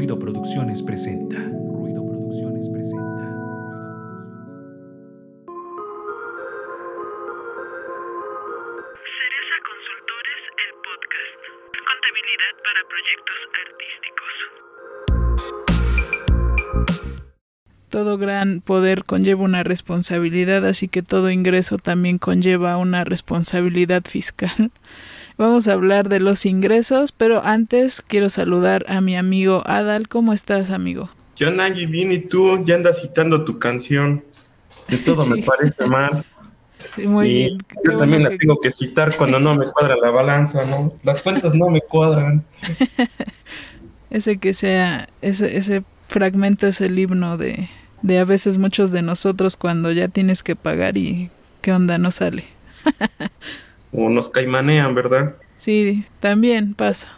Ruido Producciones presenta. Ruido Producciones presenta. Cereza Consultores, el podcast. Contabilidad para proyectos artísticos. Todo gran poder conlleva una responsabilidad, así que todo ingreso también conlleva una responsabilidad fiscal. Vamos a hablar de los ingresos, pero antes quiero saludar a mi amigo Adal. ¿Cómo estás, amigo? Yo, Nagy, bien, y tú ya andas citando tu canción. De todo me parece mal. Sí, Muy y bien. qué yo también la que- tengo que citar cuando no me cuadra la balanza, ¿no? Las cuentas no me cuadran. Ese que sea, ese, ese fragmento es el himno de, de a veces muchos de nosotros cuando ya tienes que pagar y qué onda, no sale. O nos caimanean, ¿verdad? Sí, también pasa.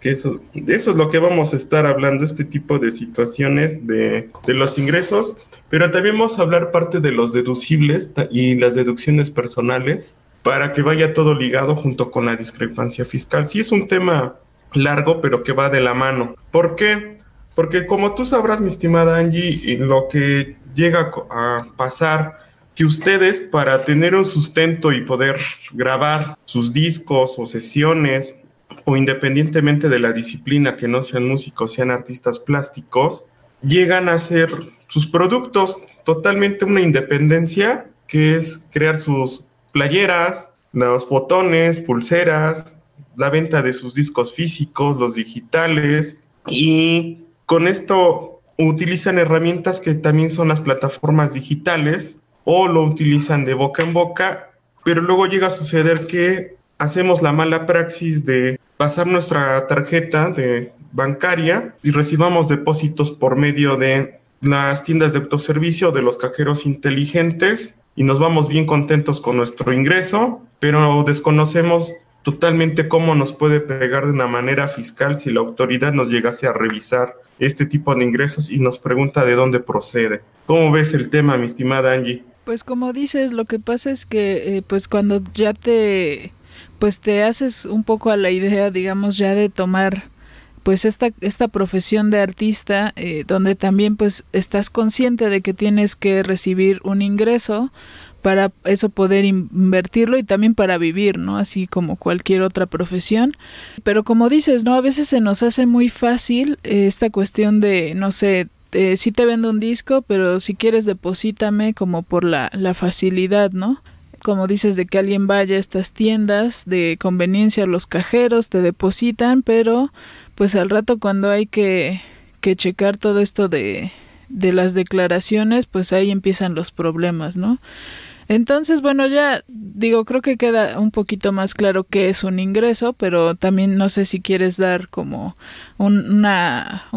Que eso, de eso es lo que vamos a estar hablando, este tipo de situaciones de, de los ingresos, pero también vamos a hablar parte de los deducibles y las deducciones personales para que vaya todo ligado junto con la discrepancia fiscal. Sí es un tema largo, pero que va de la mano. ¿Por qué? Porque como tú sabrás, mi estimada Angie, lo que llega a pasar que ustedes para tener un sustento y poder grabar sus discos o sesiones o independientemente de la disciplina que no sean músicos, sean artistas plásticos, llegan a hacer sus productos. Totalmente una independencia que es crear sus playeras, los botones, pulseras, la venta de sus discos físicos, los digitales. Y con esto utilizan herramientas que también son las plataformas digitales o lo utilizan de boca en boca, pero luego llega a suceder que hacemos la mala praxis de pasar nuestra tarjeta de bancaria y recibamos depósitos por medio de las tiendas de autoservicio, de los cajeros inteligentes y nos vamos bien contentos con nuestro ingreso, pero desconocemos totalmente cómo nos puede pegar de una manera fiscal si la autoridad nos llegase a revisar este tipo de ingresos y nos pregunta de dónde procede. ¿Cómo ves el tema, mi estimada Angie? Pues como dices, lo que pasa es que eh, pues cuando ya te pues te haces un poco a la idea, digamos, ya de tomar pues esta esta profesión de artista eh, donde también pues estás consciente de que tienes que recibir un ingreso para eso poder in- invertirlo y también para vivir, ¿no? Así como cualquier otra profesión. Pero como dices, ¿no? A veces se nos hace muy fácil eh, esta cuestión de, no sé, eh, sí te vendo un disco, pero si quieres deposítame como por la, la facilidad, ¿no? Como dices, de que alguien vaya a estas tiendas de conveniencia, los cajeros te depositan, pero pues al rato cuando hay que, que checar todo esto de, de las declaraciones, pues ahí empiezan los problemas, ¿no? Entonces, bueno, ya digo, creo que queda un poquito más claro qué es un ingreso, pero también no sé si quieres dar como un,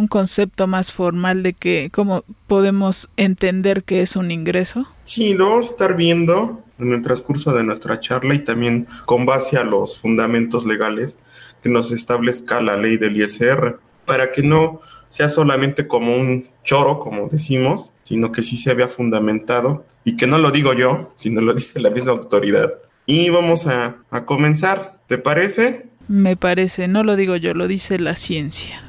concepto más formal de que cómo podemos entender qué es un ingreso. Sí, lo vamos a estar viendo en el transcurso de nuestra charla y también con base a los fundamentos legales que nos establezca la ley del ISR, para que no sea solamente como un choro, como decimos, sino que sí se vea fundamentado y que no lo digo yo, sino lo dice la misma autoridad. Y vamos a, a comenzar, ¿te parece? Me parece, no lo digo yo, lo dice la ciencia.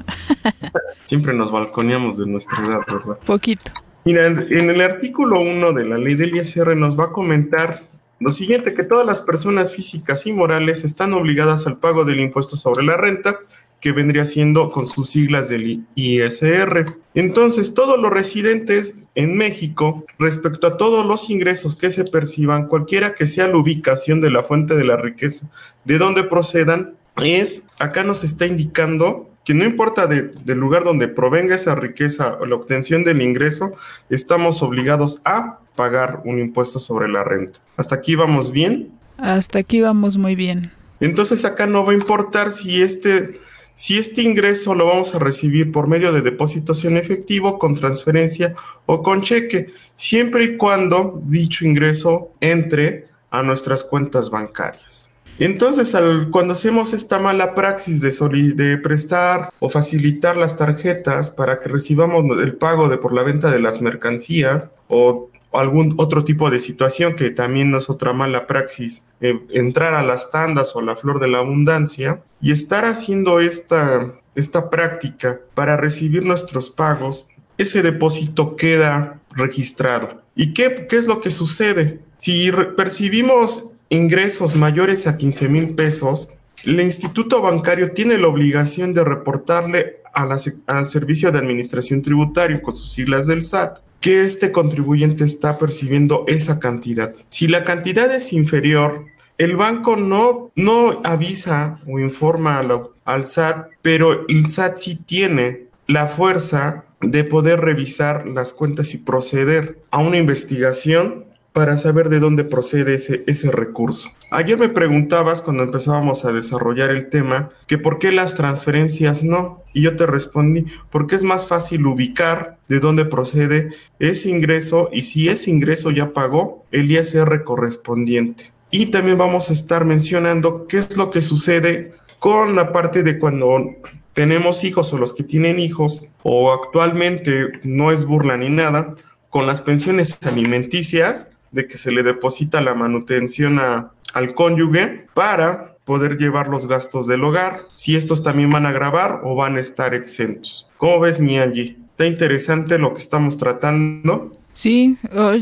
Siempre nos balconeamos de nuestra edad, ¿verdad? Poquito. Mira, en el artículo 1 de la ley del ISR nos va a comentar lo siguiente, que todas las personas físicas y morales están obligadas al pago del impuesto sobre la renta, que vendría siendo con sus siglas del ISR. Entonces, todos los residentes en México, respecto a todos los ingresos que se perciban, cualquiera que sea la ubicación de la fuente de la riqueza, de dónde procedan, es, acá nos está indicando que no importa de- del lugar donde provenga esa riqueza o la obtención del ingreso, estamos obligados a pagar un impuesto sobre la renta. ¿Hasta aquí vamos bien? Hasta aquí vamos muy bien. Entonces acá no va a importar si este, si este ingreso lo vamos a recibir por medio de depósitos en efectivo, con transferencia o con cheque, siempre y cuando dicho ingreso entre a nuestras cuentas bancarias. Entonces, cuando hacemos esta mala praxis de, de prestar o facilitar las tarjetas para que recibamos el pago de por la venta de las mercancías o algún otro tipo de situación que también no es otra mala praxis, eh, entrar a las tandas o a la flor de la abundancia y estar haciendo esta, esta práctica para recibir nuestros pagos, ese depósito queda registrado. ¿Y qué, qué es lo que sucede? Si percibimos ingresos mayores a 15 mil pesos, el instituto bancario tiene la obligación de reportarle al Servicio de Administración Tributaria, con sus siglas del SAT, que este contribuyente está percibiendo esa cantidad. Si la cantidad es inferior, el banco no, no avisa o informa al SAT, pero el SAT sí tiene la fuerza de poder revisar las cuentas y proceder a una investigación para saber de dónde procede ese, ese recurso. Ayer me preguntabas cuando empezábamos a desarrollar el tema que por qué las transferencias no. Y yo te respondí, porque es más fácil ubicar de dónde procede ese ingreso y si ese ingreso ya pagó el ISR correspondiente. Y también vamos a estar mencionando qué es lo que sucede con la parte de cuando tenemos hijos o los que tienen hijos o actualmente no es burla ni nada, con las pensiones alimenticias de que se le deposita la manutención al cónyuge para poder llevar los gastos del hogar, si estos también van a grabar o van a estar exentos. ¿Cómo ves, mi Angie? ¿Está interesante lo que estamos tratando? Sí,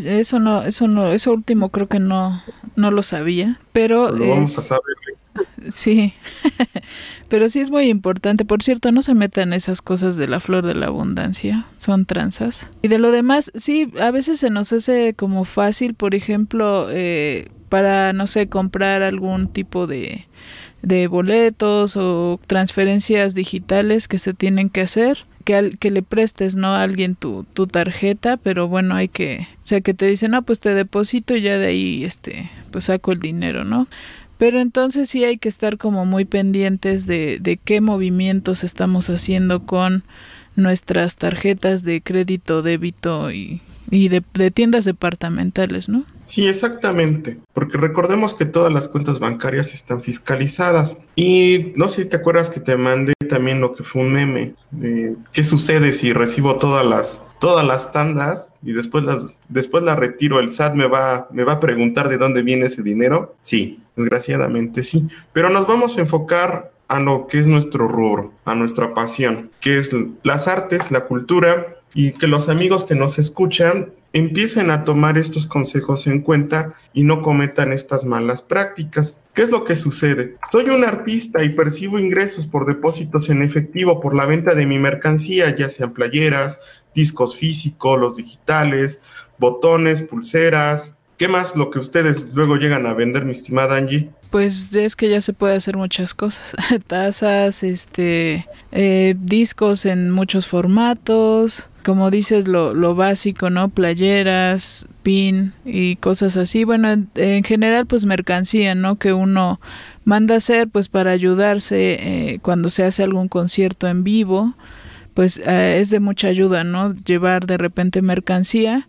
eso no, eso no, eso último creo que no, no lo sabía, pero lo vamos a saber. Sí, pero sí es muy importante. Por cierto, no se metan esas cosas de la flor de la abundancia, son tranzas. Y de lo demás, sí, a veces se nos hace como fácil, por ejemplo, eh, para, no sé, comprar algún tipo de, de boletos o transferencias digitales que se tienen que hacer que, que le prestes no a alguien tu, tu tarjeta pero bueno hay que o sea que te dicen no pues te deposito y ya de ahí este pues saco el dinero no pero entonces sí hay que estar como muy pendientes de, de qué movimientos estamos haciendo con nuestras tarjetas de crédito, débito y, y de, tiendas departamentales, ¿no? Sí, exactamente, porque recordemos que todas las cuentas bancarias están fiscalizadas y no sé si te acuerdas que te mandé también lo que fue un meme de qué sucede si recibo todas las todas las tandas y después las después la retiro, el SAT me va me va a preguntar de dónde viene ese dinero. Sí, desgraciadamente sí, pero nos vamos a enfocar a lo que es nuestro rubro, a nuestra pasión, que es las artes, la cultura y que los amigos que nos escuchan empiecen a tomar estos consejos en cuenta y no cometan estas malas prácticas. ¿Qué es lo que sucede? Soy un artista y percibo ingresos por depósitos en efectivo por la venta de mi mercancía, ya sean playeras, discos físicos, los digitales, botones, pulseras, ¿Qué más lo que ustedes luego llegan a vender, mi estimada Angie? Pues es que ya se puede hacer muchas cosas. Tazas, este, eh, discos en muchos formatos, como dices, lo, lo básico, ¿no? Playeras, pin y cosas así. Bueno, en, en, general, pues mercancía, ¿no? Que uno manda hacer, pues para ayudarse eh, cuando se hace algún concierto en vivo, pues eh, es de mucha ayuda, ¿no? Llevar de repente mercancía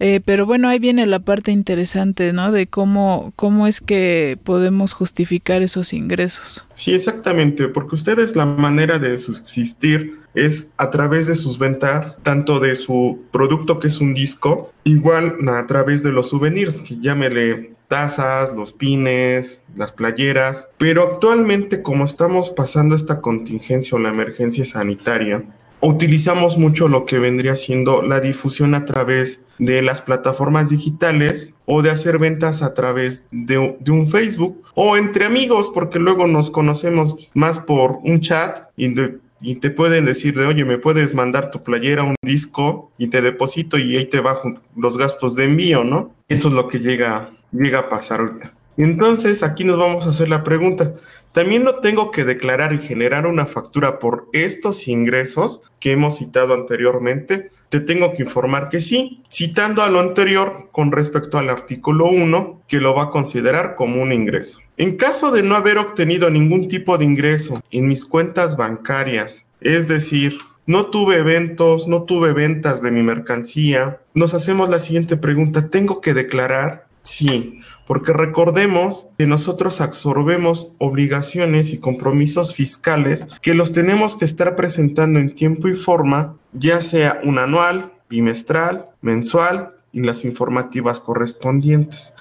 eh, pero bueno, ahí viene la parte interesante, ¿no? De cómo, cómo es que podemos justificar esos ingresos. Sí, exactamente, porque ustedes la manera de subsistir es a través de sus ventas, tanto de su producto que es un disco, igual a través de los souvenirs, que llámele tazas, los pines, las playeras, pero actualmente como estamos pasando esta contingencia o la emergencia sanitaria, utilizamos mucho lo que vendría siendo la difusión a través de las plataformas digitales o de hacer ventas a través de, un Facebook o entre amigos, porque luego nos conocemos más por un chat y, y te pueden decir de, oye, me puedes mandar tu playera, un disco y te deposito y ahí te bajo los gastos de envío, ¿no? Eso es lo que llega, llega a pasar ahorita. Entonces, aquí nos vamos a hacer la pregunta. También no tengo que declarar y generar una factura por estos ingresos que hemos citado anteriormente. Te tengo que informar que sí, citando a lo anterior con respecto al artículo 1, que lo va a considerar como un ingreso. En caso de no haber obtenido ningún tipo de ingreso en mis cuentas bancarias, es decir, no tuve eventos, no tuve ventas de mi mercancía, nos hacemos la siguiente pregunta, ¿tengo que declarar? Sí, porque recordemos que nosotros absorbemos obligaciones y compromisos fiscales que los tenemos que estar presentando en tiempo y forma, ya sea un anual, bimestral, mensual y las informativas correspondientes.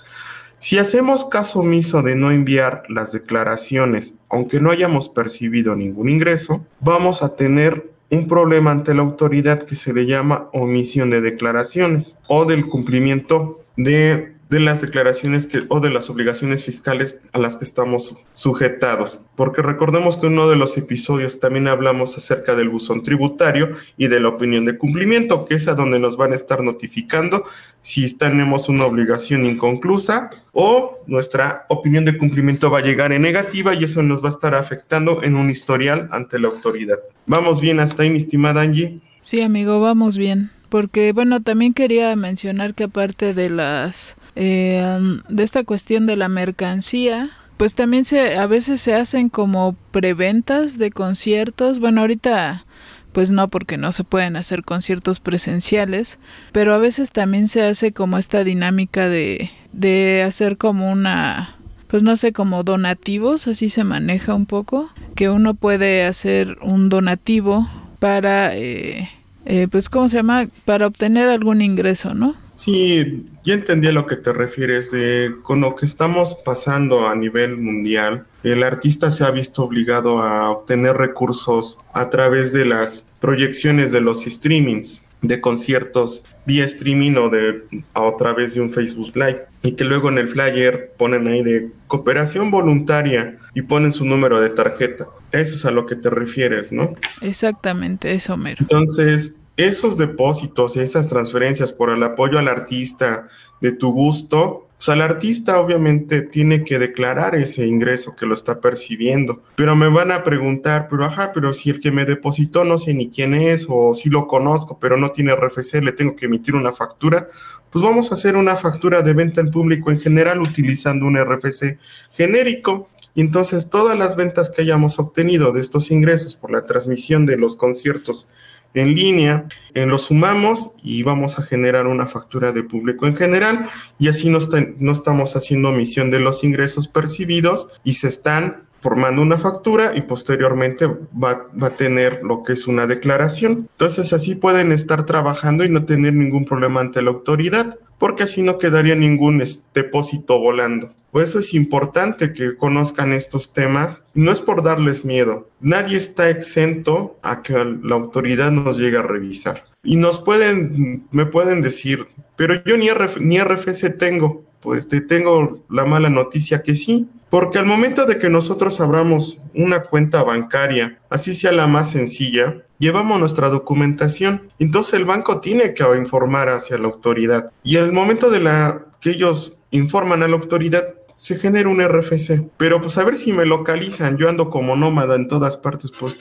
Si hacemos caso omiso de no enviar las declaraciones, aunque no hayamos percibido ningún ingreso, vamos a tener un problema ante la autoridad que se le llama omisión de declaraciones o del cumplimiento de de las declaraciones que, o de las obligaciones fiscales a las que estamos sujetados. Porque recordemos que en uno de los episodios también hablamos acerca del buzón tributario y de la opinión de cumplimiento, que es a donde nos van a estar notificando si tenemos una obligación inconclusa o nuestra opinión de cumplimiento va a llegar en negativa y eso nos va a estar afectando en un historial ante la autoridad. ¿Vamos bien hasta ahí, mi estimada Angie? Sí, amigo, vamos bien. Porque, bueno, también quería mencionar que aparte de las eh, de esta cuestión de la mercancía, pues también se a veces se hacen como preventas de conciertos. Bueno, ahorita pues no porque no se pueden hacer conciertos presenciales, pero a veces también se hace como esta dinámica de de hacer como una pues no sé, como donativos, así se maneja un poco, que uno puede hacer un donativo para, eh, eh, pues, ¿cómo se llama? Para obtener algún ingreso, ¿no? Sí, ya entendí a lo que te refieres. De, con lo que estamos pasando a nivel mundial, el artista se ha visto obligado a obtener recursos a través de las proyecciones de los streamings de conciertos vía streaming o de a través de un Facebook Live y que luego en el flyer ponen ahí de cooperación voluntaria y ponen su número de tarjeta. Eso es a lo que te refieres, ¿no? Exactamente, eso mero. Entonces, esos depósitos, esas transferencias por el apoyo al artista de tu gusto, pues al artista obviamente tiene que declarar ese ingreso que lo está percibiendo. Pero me van a preguntar, pero ajá, pero si el que me depositó no sé ni quién es o si lo conozco, pero no tiene RFC, le tengo que emitir una factura. Pues vamos a hacer una factura de venta al público en general utilizando un RFC genérico. Y entonces todas las ventas que hayamos obtenido de estos ingresos por la transmisión de los conciertos en línea, en lo sumamos y vamos a generar una factura de público en general y así no, no estamos haciendo omisión de los ingresos percibidos y se están formando una factura y posteriormente va, va, a tener lo que es una declaración. Entonces así pueden estar trabajando y no tener ningún problema ante la autoridad, porque así no quedaría ningún depósito volando. Por eso es importante que conozcan estos temas. No es por darles miedo. Nadie está exento a que la autoridad nos llegue a revisar. Y nos pueden, me pueden decir, pero yo ni, ni RFC tengo. Pues te tengo la mala noticia que sí, porque al momento de que nosotros abramos una cuenta bancaria, así sea la más sencilla, llevamos nuestra documentación. Entonces el banco tiene que informar hacia la autoridad. Y al momento de la que ellos informan a la autoridad, se genera un RFC. Pero pues a ver si me localizan. Yo ando como nómada en todas partes. Pues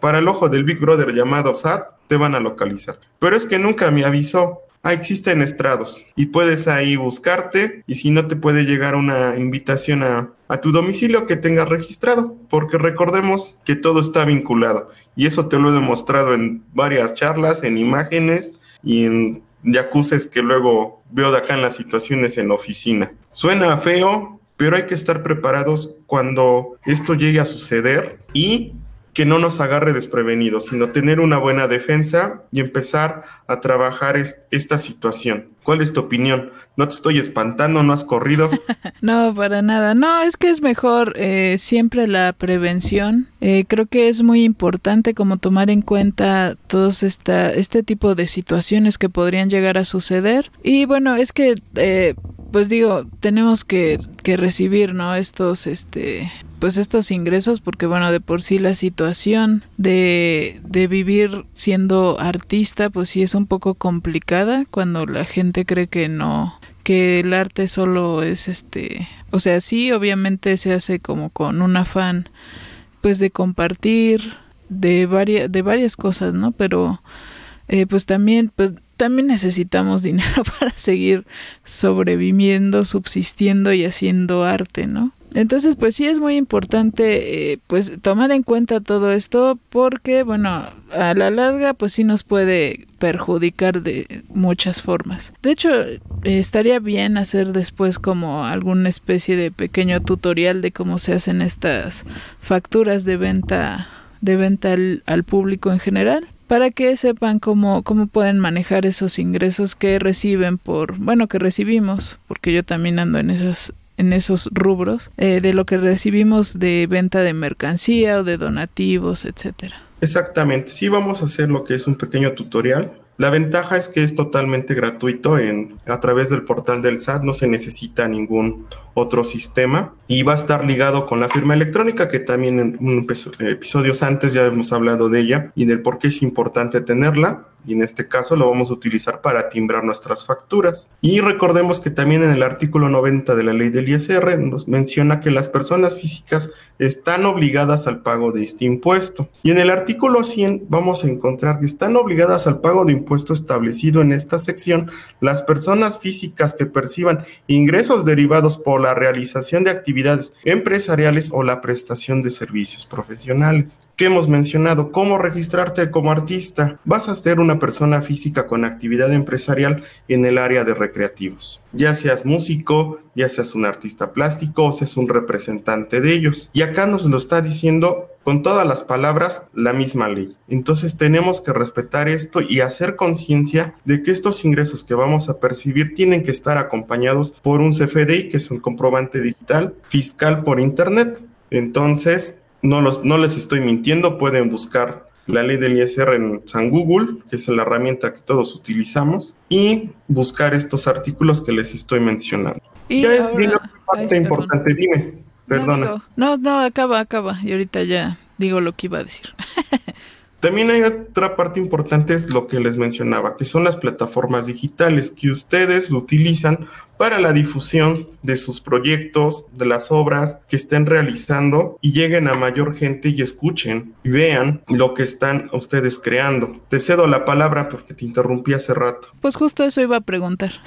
para el ojo del Big Brother llamado SAT, te van a localizar. Pero es que nunca me avisó. Ah, existen estrados y puedes ahí buscarte y si no te puede llegar una invitación a, a tu domicilio que tengas registrado, porque recordemos que todo está vinculado y eso te lo he demostrado en varias charlas, en imágenes y en yacuces que luego veo de acá en las situaciones en la oficina. Suena feo, pero hay que estar preparados cuando esto llegue a suceder y que no nos agarre desprevenidos, sino tener una buena defensa y empezar a trabajar esta situación. ¿Cuál es tu opinión? ¿No te estoy espantando? ¿No has corrido? no, para nada. No, es que es mejor eh, siempre la prevención. Eh, creo que es muy importante como tomar en cuenta todos esta, este tipo de situaciones que podrían llegar a suceder. Y bueno, es que... Eh, pues digo, tenemos que, que recibir, ¿no? Estos, este, pues estos ingresos porque bueno de por sí la situación de, de vivir siendo artista pues sí es un poco complicada cuando la gente cree que no que el arte solo es este o sea sí obviamente se hace como con un afán pues de compartir de varias de varias cosas no pero eh, pues también pues también necesitamos dinero para seguir sobreviviendo subsistiendo y haciendo arte no entonces, pues sí es muy importante eh, pues tomar en cuenta todo esto porque, bueno, a la larga pues sí nos puede perjudicar de muchas formas. De hecho, estaría bien hacer después como alguna especie de pequeño tutorial de cómo se hacen estas facturas de venta de venta al, al, público en general para que sepan cómo, cómo pueden manejar esos ingresos que reciben por, bueno, que recibimos, porque yo también ando en esas en esos rubros eh, de lo que recibimos de venta de mercancía o de donativos, etcétera. Exactamente, sí vamos a hacer lo que es un pequeño tutorial la ventaja es que es totalmente gratuito en, a través del portal del SAT, no se necesita ningún otro sistema y va a estar ligado con la firma electrónica que también en episodios antes ya hemos hablado de ella y del por qué es importante tenerla y en este caso lo vamos a utilizar para timbrar nuestras facturas. Y recordemos que también en el artículo 90 de la ley del ISR nos menciona que las personas físicas están obligadas al pago de este impuesto. Y en el artículo 100 vamos a encontrar que están obligadas al pago de impuesto establecido en esta sección las personas físicas que perciban ingresos derivados por la realización de actividades empresariales o la prestación de servicios profesionales. ¿Qué hemos mencionado? ¿Cómo registrarte como artista? Vas a ser una persona física con actividad empresarial en el área de recreativos. Ya seas músico, ya seas un artista plástico o seas un representante de ellos. Y acá nos lo está diciendo con todas las palabras la misma ley. Entonces tenemos que respetar esto y hacer conciencia de que estos ingresos que vamos a percibir tienen que estar acompañados por un CFDI, que es un comprobante digital fiscal por Internet. Entonces, no, los, no les estoy mintiendo, pueden buscar la ley del ISR en San Google, que es la herramienta que todos utilizamos, y buscar estos artículos que les estoy mencionando. Y ya es bien parte importante, dime, perdona. No, no, acaba, acaba, y ahorita ya digo lo que iba a decir. También hay otra parte importante, es lo que les mencionaba, que son las plataformas digitales que ustedes utilizan para la difusión de sus proyectos, de las obras que estén realizando y lleguen a mayor gente y escuchen y vean lo que están ustedes creando. Te cedo la palabra porque te interrumpí hace rato. Pues justo eso iba a preguntar.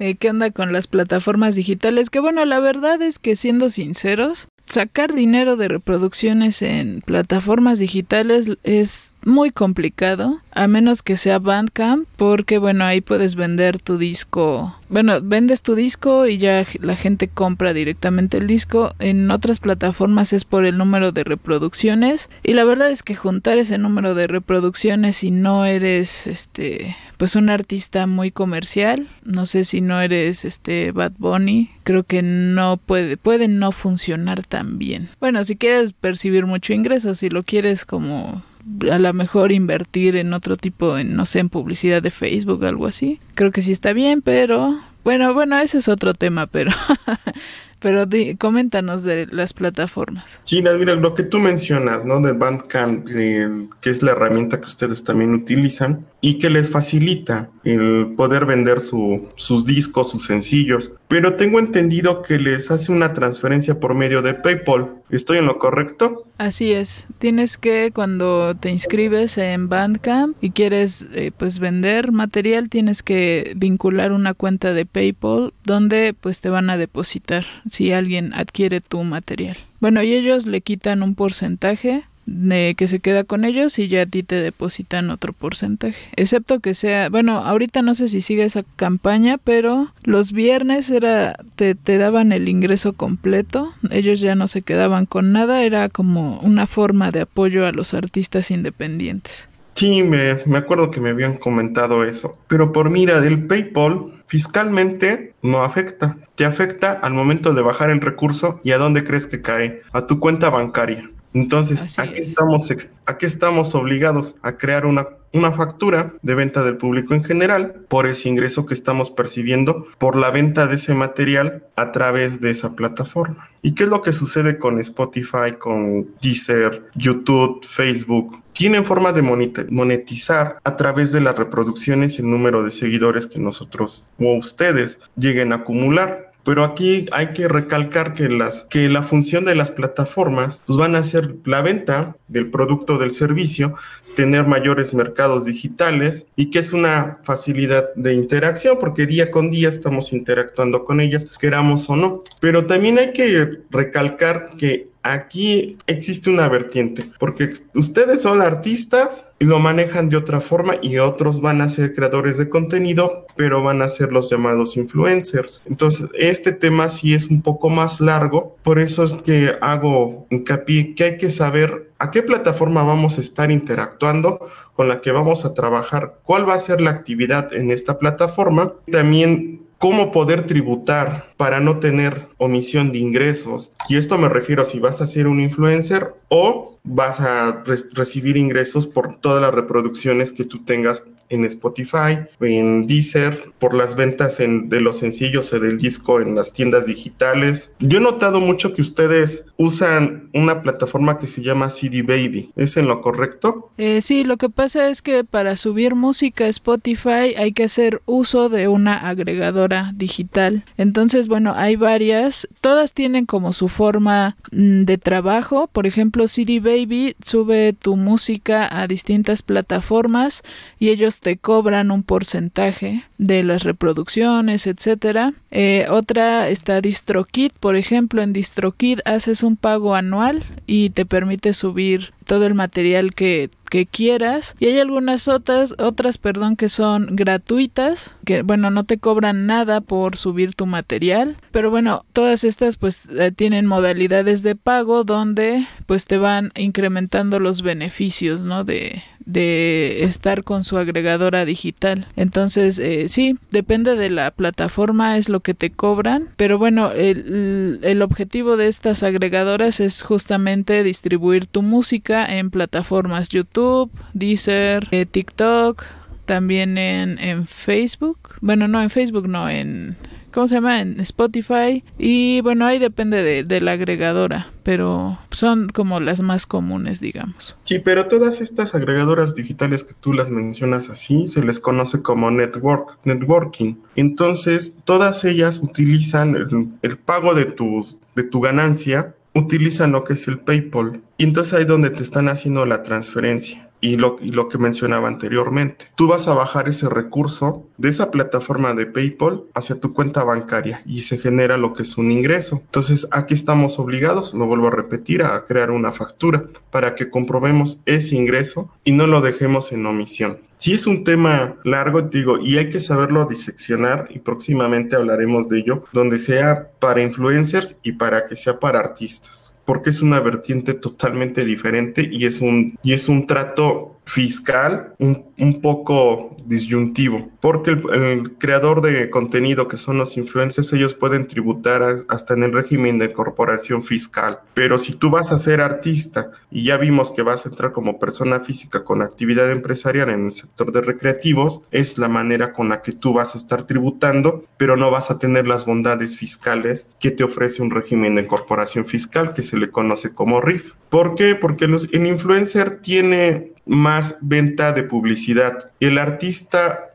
Eh, ¿Qué onda con las plataformas digitales? Que bueno, la verdad es que siendo sinceros, sacar dinero de reproducciones en plataformas digitales es muy complicado, a menos que sea Bandcamp, porque bueno, ahí puedes vender tu disco. Bueno, vendes tu disco y ya la gente compra directamente el disco. En otras plataformas es por el número de reproducciones y la verdad es que juntar ese número de reproducciones si no eres este pues un artista muy comercial, no sé si no eres este Bad Bunny, creo que no puede puede no funcionar tan bien. Bueno, si quieres percibir mucho ingreso, si lo quieres como a lo mejor invertir en otro tipo, en, no sé, en publicidad de Facebook, algo así. Creo que sí está bien, pero bueno, bueno, ese es otro tema, pero pero coméntanos de las plataformas. Sí, mira, lo que tú mencionas, ¿no? De Bandcamp, que es la herramienta que ustedes también utilizan y que les facilita el poder vender sus discos, sus sencillos. Pero tengo entendido que les hace una transferencia por medio de PayPal. ¿Estoy en lo correcto? Así es. Tienes que cuando te inscribes en Bandcamp y quieres eh, pues vender material, tienes que vincular una cuenta de PayPal donde pues te van a depositar si alguien adquiere tu material. Bueno, y ellos le quitan un porcentaje de que se queda con ellos y ya a ti te depositan otro porcentaje. Excepto que sea, bueno, ahorita no sé si sigue esa campaña, pero los viernes era te, te daban el ingreso completo, ellos ya no se quedaban con nada, era como una forma de apoyo a los artistas independientes. Sí, me, me acuerdo que me habían comentado eso, pero por mira del PayPal fiscalmente no afecta. Te afecta al momento de bajar el recurso y a dónde crees que cae, a tu cuenta bancaria. Entonces, aquí estamos, aquí estamos obligados a crear una, una factura de venta del público en general por ese ingreso que estamos percibiendo por la venta de ese material a través de esa plataforma. ¿Y qué es lo que sucede con Spotify, con Deezer, YouTube, Facebook? Tienen forma de monetizar a través de las reproducciones y el número de seguidores que nosotros o ustedes lleguen a acumular. Pero aquí hay que recalcar que, las, que la función de las plataformas pues van a ser la venta del producto del servicio, tener mayores mercados digitales y que es una facilidad de interacción porque día con día estamos interactuando con ellas, queramos o no. Pero también hay que recalcar que aquí existe una vertiente, porque ustedes son artistas y lo manejan de otra forma y otros van a ser creadores de contenido, pero van a ser los llamados influencers. Entonces, este tema sí es un poco más largo, por eso es que hago hincapié que hay que saber a qué plataforma vamos a estar interactuando, con la que vamos a trabajar, cuál va a ser la actividad en esta plataforma, también cómo poder tributar para no tener omisión de ingresos. Y esto me refiero si vas a ser un influencer o vas a recibir ingresos por todas las reproducciones que tú tengas en Spotify, en Deezer, por las ventas de los sencillos o del disco en las tiendas digitales. Yo he notado mucho que ustedes usan una plataforma que se llama CD Baby. ¿Es en lo correcto? Eh, sí, lo que pasa es que para subir música a Spotify hay que hacer uso de una agregadora digital. Entonces, bueno, hay varias. Todas tienen como su forma mm, de trabajo. Por ejemplo, CD Baby sube tu música a distintas plataformas y ellos te cobran un porcentaje de las reproducciones, etcétera. Eh, otra está DistroKid, por ejemplo, en DistroKid haces un pago anual y te permite subir todo el material que, quieras. Y hay algunas otras otras perdón que son gratuitas que bueno no te cobran nada por subir tu material. Pero bueno todas estas pues eh, tienen modalidades de pago donde pues te van incrementando los beneficios no de, de estar con su agregadora digital. Entonces, eh, sí, depende de la plataforma, es lo que te cobran, pero bueno, el, el objetivo de estas agregadoras es justamente distribuir tu música en plataformas YouTube, Deezer, eh, TikTok, también en, en Facebook. Bueno, no, en Facebook no, en ¿cómo se llama? En Spotify. Y bueno, ahí depende de, la agregadora, pero son como las más comunes, digamos. Sí, pero todas estas agregadoras digitales que tú las mencionas así, se les conoce como network, networking. Entonces, todas ellas utilizan el, pago de tu, de tu ganancia, utilizan lo que es el PayPal. Y entonces ahí donde te están haciendo la transferencia y lo, que mencionaba anteriormente. Tú vas a bajar ese recurso de esa plataforma de PayPal hacia tu cuenta bancaria y se genera lo que es un ingreso. Entonces aquí estamos obligados, lo vuelvo a repetir, a crear una factura para que comprobemos ese ingreso y no lo dejemos en omisión. Si es un tema largo, digo, y hay que saberlo diseccionar y próximamente hablaremos de ello, donde sea para influencers y para que sea para artistas porque es una vertiente totalmente diferente y es un, y es un trato fiscal un, un poco disyuntivo, porque el, creador de contenido que son los influencers, ellos pueden tributar hasta en el régimen de corporación fiscal, pero si tú vas a ser artista y ya vimos que vas a entrar como persona física con actividad empresarial en el sector de recreativos, es la manera con la que tú vas a estar tributando, pero no vas a tener las bondades fiscales que te ofrece un régimen de corporación fiscal que se le conoce como RIF. ¿Por qué? Porque los, el influencer tiene más venta de publicidad. El artista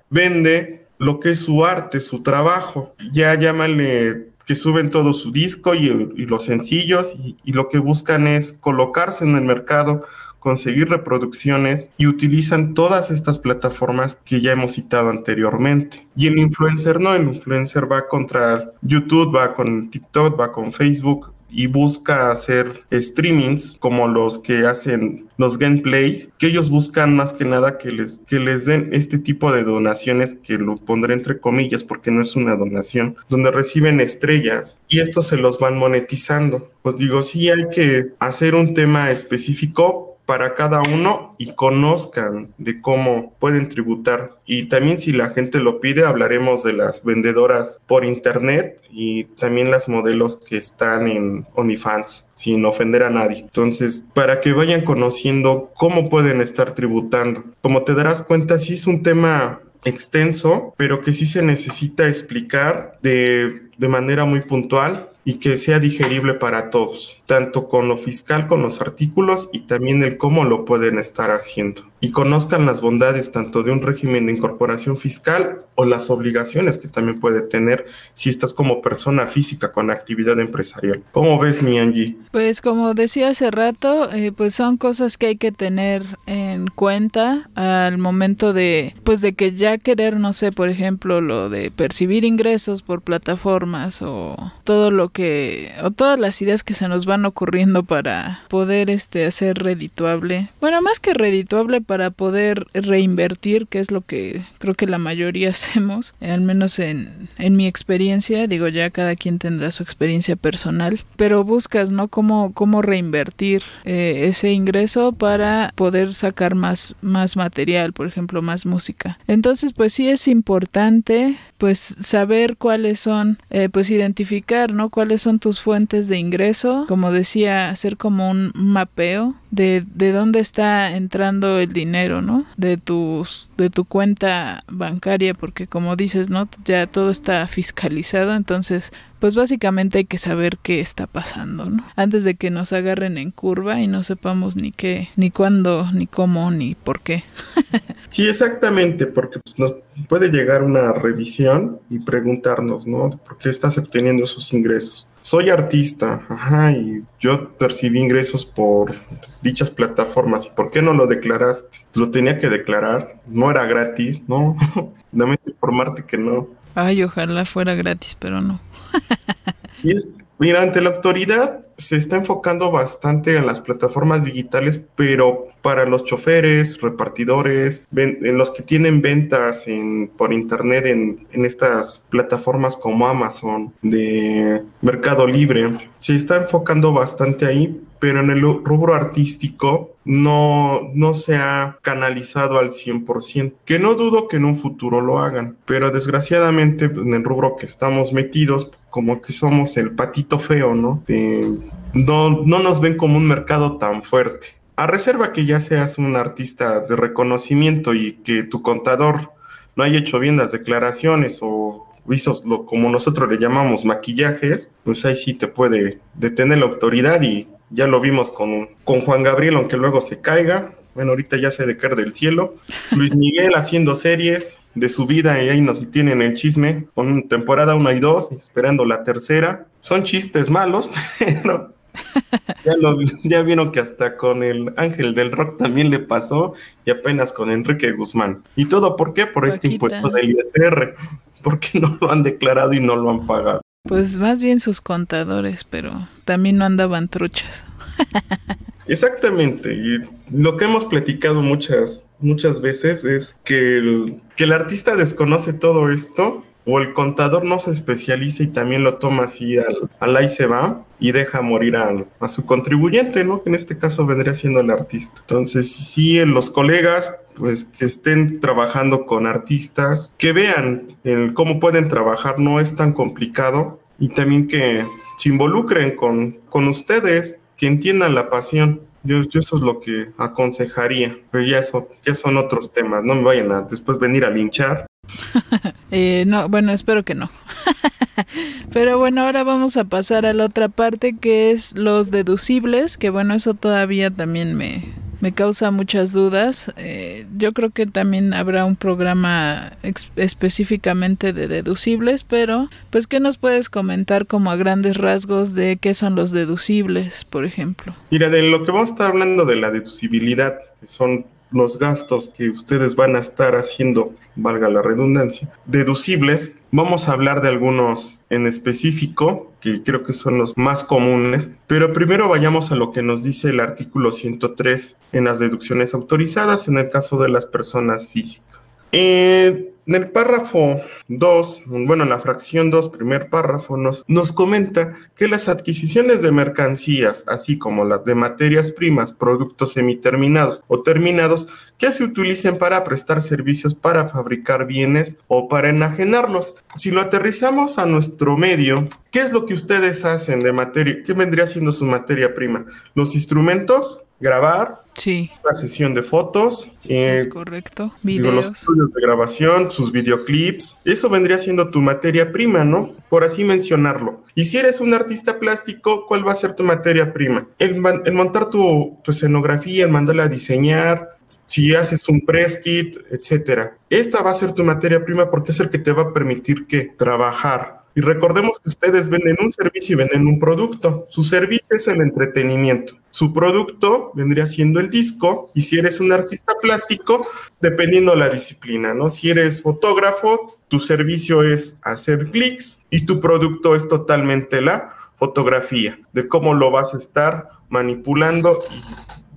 vende lo que es su arte, su trabajo. Ya llámale que suben todo su disco y, los sencillos y, y, lo que buscan es colocarse en el mercado, conseguir reproducciones y utilizan todas estas plataformas que ya hemos citado anteriormente. Y el influencer no, el influencer va contra YouTube, va con TikTok, va con Facebook, y busca hacer streamings como los que hacen los gameplays, que ellos buscan más que nada que les, que les den este tipo de donaciones, que lo pondré entre comillas porque no es una donación, donde reciben estrellas y estos se los van monetizando. Pues digo, sí hay que hacer un tema específico para cada uno y conozcan de cómo pueden tributar. Y también si la gente lo pide, hablaremos de las vendedoras por internet y también las modelos que están en OnlyFans, sin ofender a nadie. Entonces, para que vayan conociendo cómo pueden estar tributando. Como te darás cuenta, sí es un tema extenso, pero que sí se necesita explicar de, de manera muy puntual y que sea digerible para todos, tanto con lo fiscal, con los artículos y también el cómo lo pueden estar haciendo. y conozcan las bondades tanto de un régimen de incorporación fiscal o las obligaciones que también puede tener si estás como persona física con actividad empresarial. ¿Cómo ves, mi Angie? Pues como decía hace rato, eh, pues son cosas que hay que tener en cuenta al momento de, pues de que ya querer, no sé, por ejemplo, lo de percibir ingresos por plataformas o todo lo que, o todas las ideas que se nos van ocurriendo para poder este hacer redituable. Bueno, más que redituable para poder reinvertir, que es lo que creo que la mayoría hacemos, al menos en, en mi experiencia, digo ya cada quien tendrá su experiencia personal, pero buscas, ¿no? Cómo, reinvertir eh, ese ingreso para poder sacar más, más material, por ejemplo, más música. Entonces, pues sí es importante pues saber cuáles son, eh, pues identificar, ¿no? Cuáles son tus fuentes de ingreso, como decía, hacer como un mapeo de, de dónde está entrando el dinero, ¿no? De tus, de tu cuenta bancaria, porque como dices, ¿no? Ya todo está fiscalizado, entonces pues básicamente hay que saber qué está pasando, ¿no? Antes de que nos agarren en curva y no sepamos ni qué, ni cuándo, ni cómo, ni por qué. sí, exactamente, porque pues, nos puede llegar una revisión y preguntarnos, ¿no? ¿Por qué estás obteniendo esos ingresos? Soy artista, ajá, y yo percibí ingresos por dichas plataformas. ¿Y por qué no lo declaraste? Lo tenía que declarar, no era gratis, ¿no? Dame informarte que no. Ay, ojalá fuera gratis, pero no. y es, mira, ante la autoridad se está enfocando bastante en las plataformas digitales, pero para los choferes, repartidores, en los que tienen ventas en, por internet en, en estas plataformas como Amazon, de Mercado Libre, se está enfocando bastante ahí, pero en el rubro artístico no, no se ha canalizado al 100%, que no dudo que en un futuro lo hagan, pero desgraciadamente en el rubro que estamos metidos, como que somos el patito feo, ¿no? no, no nos ven como un mercado tan fuerte. A reserva que ya seas un artista de reconocimiento y que tu contador no haya hecho bien las declaraciones o visos lo, como nosotros le llamamos maquillajes, pues ahí sí te puede detener la autoridad y ya lo vimos con, con Juan Gabriel, aunque luego se caiga. Bueno, ahorita ya se de caer del cielo. Luis Miguel haciendo series de su vida y ahí nos tienen el chisme con temporada 1 y 2, esperando la tercera. Son chistes malos, pero ya, ya vieron que hasta con el Ángel del Rock también le pasó y apenas con Enrique Guzmán. ¿Y todo por qué? Por este impuesto del ISR. Porque no lo han declarado y no lo han pagado. Pues más bien sus contadores, pero también no andaban truchas. Exactamente, y lo que hemos platicado muchas, muchas veces es que el, que el artista desconoce todo esto o el contador no se especializa y también lo toma así al, al ahí se va y deja morir a, a, su contribuyente, ¿no? Que en este caso vendría siendo el artista. Entonces, sí, los colegas, pues que estén trabajando con artistas, que vean el, cómo pueden trabajar, no es tan complicado y también que se involucren con, con ustedes, que entiendan la pasión. Yo, yo, eso es lo que aconsejaría, pero ya, eso, ya son otros temas, no me vayan a después venir a linchar. eh, no, bueno, espero que no. Pero bueno, ahora vamos a pasar a la otra parte que es los deducibles, que bueno, eso todavía también me, me causa muchas dudas. Eh, yo creo que también habrá un programa específicamente de deducibles, pero pues ¿qué nos puedes comentar como a grandes rasgos de qué son los deducibles, por ejemplo? Mira, de lo que vamos a estar hablando de la deducibilidad, que son los gastos que ustedes van a estar haciendo, valga la redundancia, deducibles, vamos a hablar de algunos en específico, que creo que son los más comunes, pero primero vayamos a lo que nos dice el artículo 103 en las deducciones autorizadas en el caso de las personas físicas. Eh, en el párrafo 2, bueno, en la fracción 2, primer párrafo, nos, nos comenta que las adquisiciones de mercancías, así como las de materias primas, productos semiterminados o terminados, que se utilicen para prestar servicios para fabricar bienes o para enajenarlos. Si lo aterrizamos a nuestro medio, ¿qué es lo que ustedes hacen de materia? ¿Qué vendría siendo su materia prima? Los instrumentos, grabar, Sí. la sesión de fotos, Es eh, correcto. digo, Videos. los estudios de grabación, sus videoclips, eso vendría siendo tu materia prima, ¿no? Por así mencionarlo. Y si eres un artista plástico, ¿cuál va a ser tu materia prima? El montar tu, tu escenografía, el mandarla a diseñar, si haces un press kit, etcétera. Esta va a ser tu materia prima porque es el que te va a permitir que trabajar. Y recordemos que ustedes venden un servicio y venden un producto. Su servicio es el entretenimiento. Su producto vendría siendo el disco. Y si eres un artista plástico, dependiendo la disciplina, ¿no? Si eres fotógrafo, tu servicio es hacer clics y tu producto es totalmente la fotografía, de cómo lo vas a estar manipulando y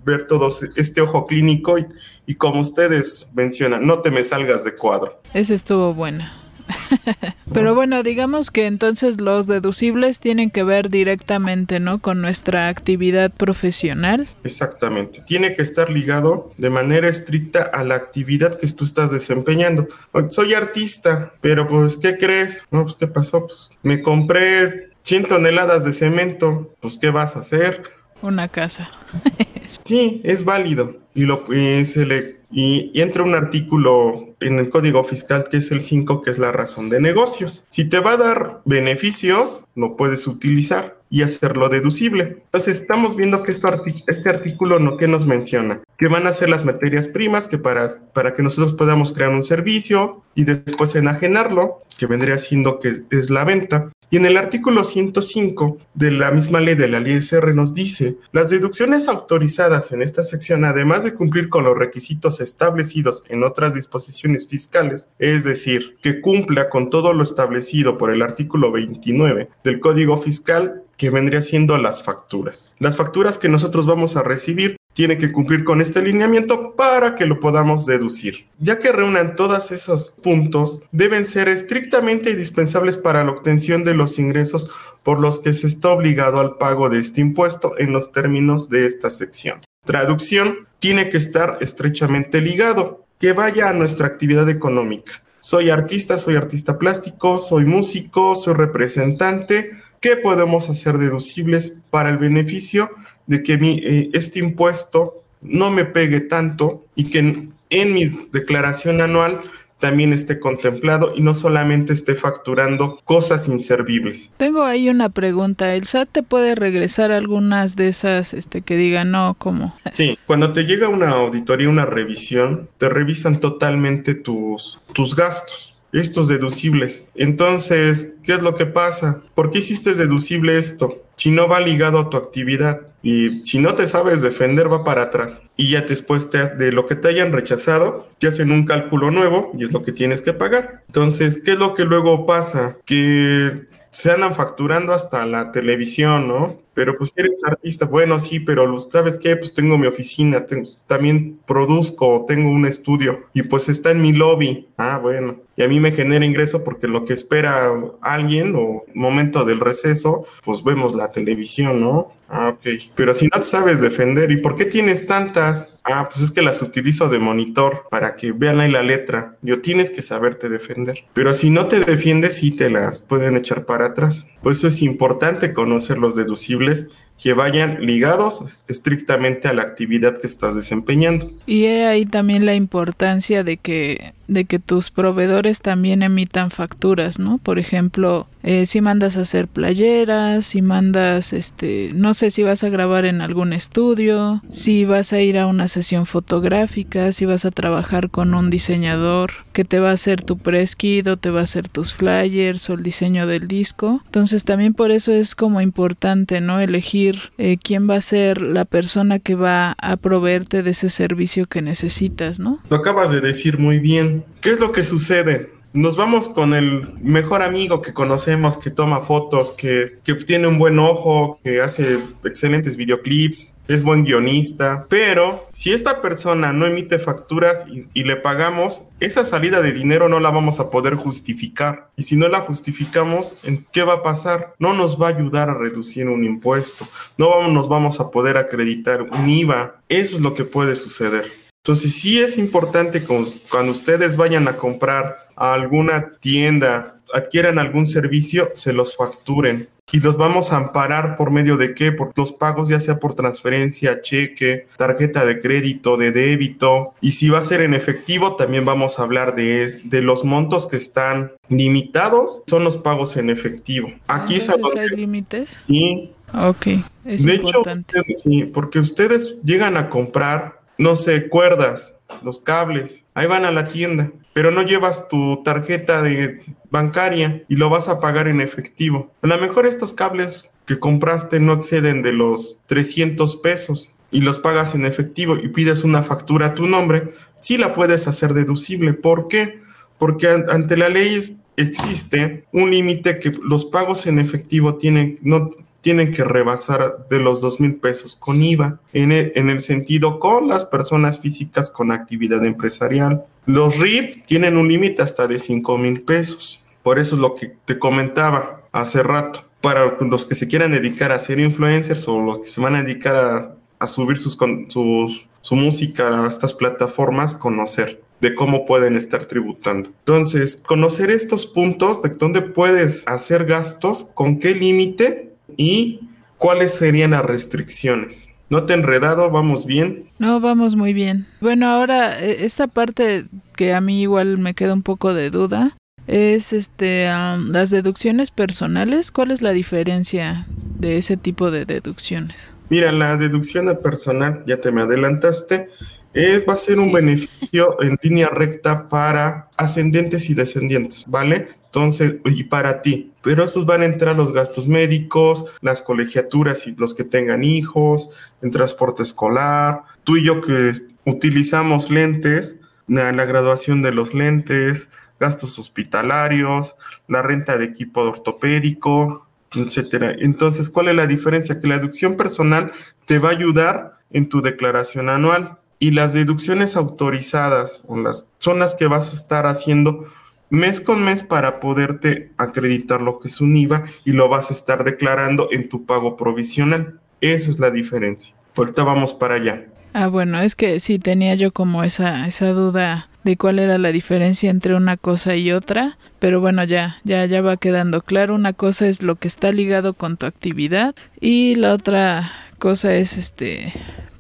ver todo este ojo clínico y, y como ustedes mencionan, no te me salgas de cuadro. Ese estuvo buena. Pero bueno, digamos que entonces los deducibles tienen que ver directamente, ¿no? Con nuestra actividad profesional. Exactamente. Tiene que estar ligado de manera estricta a la actividad que tú estás desempeñando. Soy artista, pero pues, ¿qué crees? No, pues, ¿qué pasó? Pues me compré 100 toneladas de cemento. Pues, ¿qué vas a hacer? Una casa. sí, es válido. Y, lo, y se le y, y, entra un artículo en el código fiscal que es el 5, que es la razón de negocios. Si te va a dar beneficios, lo puedes utilizar y hacerlo deducible. Entonces estamos viendo que este artículo no que nos menciona que van a ser las materias primas que para, para que nosotros podamos crear un servicio y después enajenarlo, que vendría siendo que es, la venta. Y en el artículo 105 de la misma ley de la ley SR nos dice, las deducciones autorizadas en esta sección, además de cumplir con los requisitos establecidos en otras disposiciones fiscales, es decir, que cumpla con todo lo establecido por el artículo 29 del Código Fiscal, que vendría siendo las facturas. Las facturas que nosotros vamos a recibir tiene que cumplir con este lineamiento para que lo podamos deducir. Ya que reúnan todos esos puntos, deben ser estrictamente indispensables para la obtención de los ingresos por los que se está obligado al pago de este impuesto en los términos de esta sección. Traducción tiene que estar estrechamente ligado, que vaya a nuestra actividad económica. Soy artista, soy artista plástico, soy músico, soy representante. ¿Qué podemos hacer deducibles para el beneficio de que mi, eh, este impuesto no me pegue tanto y que en, en mi declaración anual también esté contemplado y no solamente esté facturando cosas inservibles. Tengo ahí una pregunta. ¿El SAT te puede regresar algunas de esas este, que digan no, ¿cómo? Sí, cuando te llega una auditoría, una revisión, te revisan totalmente tus, tus gastos estos deducibles. Entonces, ¿qué es lo que pasa? ¿Por qué hiciste deducible esto? Si no va ligado a tu actividad y si no te sabes defender va para atrás y ya después te, de lo que te hayan rechazado, te hacen un cálculo nuevo y es lo que tienes que pagar. Entonces, ¿qué es lo que luego pasa? Que se andan facturando hasta la televisión, ¿no? Pero pues eres artista, bueno, sí, pero ¿sabes qué? Pues tengo mi oficina, también produzco, tengo un estudio y pues está en mi lobby. Ah, bueno. Y a mí me genera ingreso porque lo que espera alguien o momento del receso, pues vemos la televisión, ¿no? Ah, ok. Pero si no sabes defender, ¿y por qué tienes tantas? Ah, pues es que las utilizo de monitor para que vean ahí la letra. Yo tienes que saberte defender. Pero si no te defiendes, sí te las pueden echar para atrás. Por eso es importante conocer los deducibles posibles que vayan ligados estrictamente a la actividad que estás desempeñando. Y ahí también la importancia de que de que tus proveedores también emitan facturas, ¿no? Por ejemplo, eh, si mandas a hacer playeras, si mandas, este, no sé si vas a grabar en algún estudio, si vas a ir a una sesión fotográfica, si vas a trabajar con un diseñador que te va a hacer tu press kit o te va a hacer tus flyers o el diseño del disco. Entonces también por eso es como importante, ¿no? Elegir eh, quién va a ser la persona que va a proveerte de ese servicio que necesitas, ¿no? Lo acabas de decir muy bien. ¿Qué es lo que sucede? Nos vamos con el mejor amigo que conocemos, que toma fotos, que, que, tiene un buen ojo, que hace excelentes videoclips, es buen guionista, pero si esta persona no emite facturas y, le pagamos, esa salida de dinero no la vamos a poder justificar. Y si no la justificamos, ¿qué va a pasar? No nos va a ayudar a reducir un impuesto, no nos vamos a poder acreditar un IVA. Eso es lo que puede suceder. Entonces sí es importante cuando ustedes vayan a comprar a alguna tienda, adquieran algún servicio, se los facturen. Y los vamos a amparar por medio de qué? Por los pagos, ya sea por transferencia, cheque, tarjeta de crédito, de débito. Y si va a ser en efectivo, también vamos a hablar de, de los montos que están limitados, son los pagos en efectivo. Aquí es hay límites? Sí. Ok. Es de importante. hecho, ustedes, sí, porque ustedes llegan a comprar no sé, cuerdas, los cables, ahí van a la tienda, pero no llevas tu tarjeta de bancaria y lo vas a pagar en efectivo. A lo mejor estos cables que compraste no exceden de los 300 pesos y los pagas en efectivo y pides una factura a tu nombre, sí la puedes hacer deducible. ¿Por qué? Porque ante la ley existe un límite que los pagos en efectivo tienen, no tienen que rebasar de los dos mil pesos con IVA, en el, en el sentido con las personas físicas con actividad empresarial. Los RIF tienen un límite hasta de cinco mil pesos. Por eso es lo que te comentaba hace rato. Para los que se quieran dedicar a ser influencers o los que se van a dedicar a, a subir sus, sus, su música a estas plataformas, conocer de cómo pueden estar tributando. Entonces, conocer estos puntos de dónde puedes hacer gastos, con qué límite y cuáles serían las restricciones. ¿No te he enredado? ¿Vamos bien? No, vamos muy bien. Bueno, ahora e, esta parte que a mí igual me queda un poco de duda es este las deducciones personales. ¿Cuál es la diferencia de ese tipo de deducciones? Mira, la deducción personal, ya te me adelantaste, es, va a ser un beneficio en línea recta para ascendientes y descendientes, ¿vale? Entonces, y para ti. Pero esos van a entrar los gastos médicos, las colegiaturas y los que tengan hijos, en transporte escolar. Tú y yo que utilizamos lentes, la, la graduación de los lentes, gastos hospitalarios, la renta de equipo ortopédico, etcétera. Entonces, ¿cuál es la diferencia? Que la deducción personal te va a ayudar en tu declaración anual y las deducciones autorizadas o las, son las que vas a estar haciendo mes con mes para poderte acreditar lo que es un IVA y lo vas a estar declarando en tu pago provisional. Esa es la diferencia. Ahorita vamos para allá. Ah, bueno, es que sí tenía yo como esa, esa duda de cuál era la diferencia entre una cosa y otra, pero bueno, ya, ya, ya va quedando claro. Una cosa es lo que está ligado con tu actividad y la otra cosa es este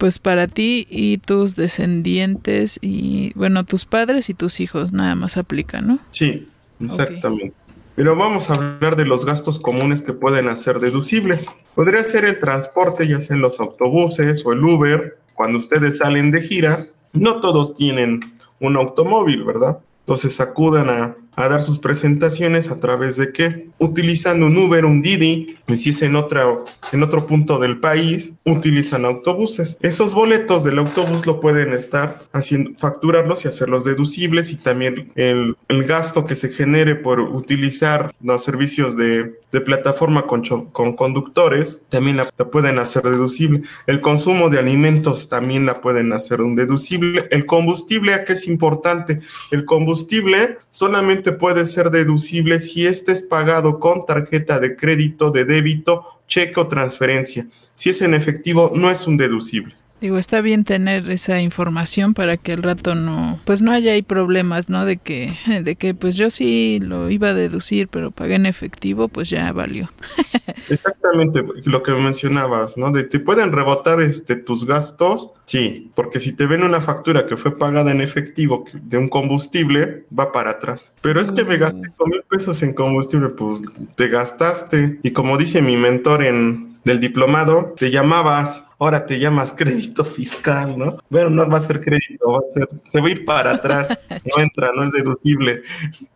pues para ti y tus descendientes y bueno, tus padres y tus hijos nada más aplica, ¿no? Sí, exactamente. Pero vamos a hablar de los gastos comunes que pueden hacer deducibles. Podría ser el transporte, ya sea en los autobuses o el Uber. Cuando ustedes salen de gira, no todos tienen un automóvil, ¿verdad? Entonces acudan a a dar sus presentaciones a través de qué? Utilizando un Uber, un Didi, y si es en, otra, en otro punto del país, utilizan autobuses. Esos boletos del autobús lo pueden estar haciendo, facturarlos y hacerlos deducibles y también el, el gasto que se genere por utilizar los servicios de, de plataforma con, con conductores, también la, la, pueden hacer deducible. El consumo de alimentos también la pueden hacer un deducible. El combustible, ¿a qué es importante? El combustible solamente puede ser deducible si este es pagado con tarjeta de crédito, de débito, cheque o transferencia. Si es en efectivo, no es un deducible. Digo, está bien tener esa información para que al rato no, pues no haya ahí problemas, ¿no? De que, de que pues yo sí lo iba a deducir, pero pagué en efectivo, pues ya valió. Exactamente, lo que mencionabas, ¿no? De te pueden rebotar este tus gastos, sí, porque si te ven una factura que fue pagada en efectivo de un combustible, va para atrás. Pero es que me gasté mm. mil pesos en combustible, pues te gastaste. Y como dice mi mentor en del diplomado, te llamabas ahora te llamas crédito fiscal, ¿no? Bueno, no va a ser crédito, va a ser, se va a ir para atrás, no entra, no es deducible.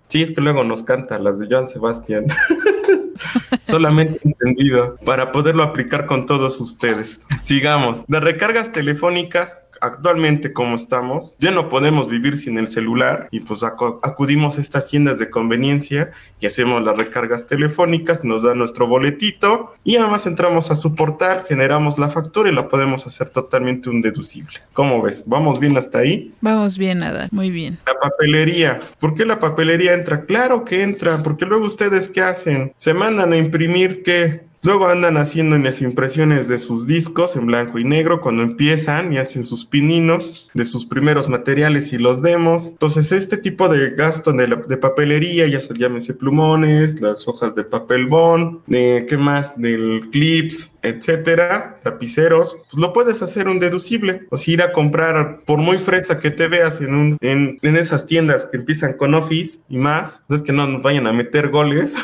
Sí, es que luego nos canta las de Joan Sebastián. Solamente entendido para poderlo aplicar con todos ustedes. Sigamos. De recargas telefónicas, actualmente como estamos, ya no podemos vivir sin el celular y pues acudimos a estas tiendas de conveniencia y hacemos las recargas telefónicas, nos da nuestro boletito y además entramos a su portal, generamos la factura y la podemos hacer totalmente un deducible. ¿Cómo ves? ¿Vamos bien hasta ahí? Vamos bien, Ada, muy bien. La papelería. ¿Por qué la papelería entra? Claro que entra, porque luego ustedes qué hacen? Se mandan a imprimir qué? Luego andan haciendo las impresiones de sus discos en blanco y negro cuando empiezan y hacen sus pininos de sus primeros materiales y los demos. Entonces, este tipo de gasto de, de papelería, ya se llámese plumones, las hojas de papel bond, de, ¿qué más? Del clips, etcétera, tapiceros, pues lo puedes hacer un deducible. O si ir a comprar, por muy fresa que te veas en, un, en, en esas tiendas que empiezan con Office y más, entonces que no nos vayan a meter goles,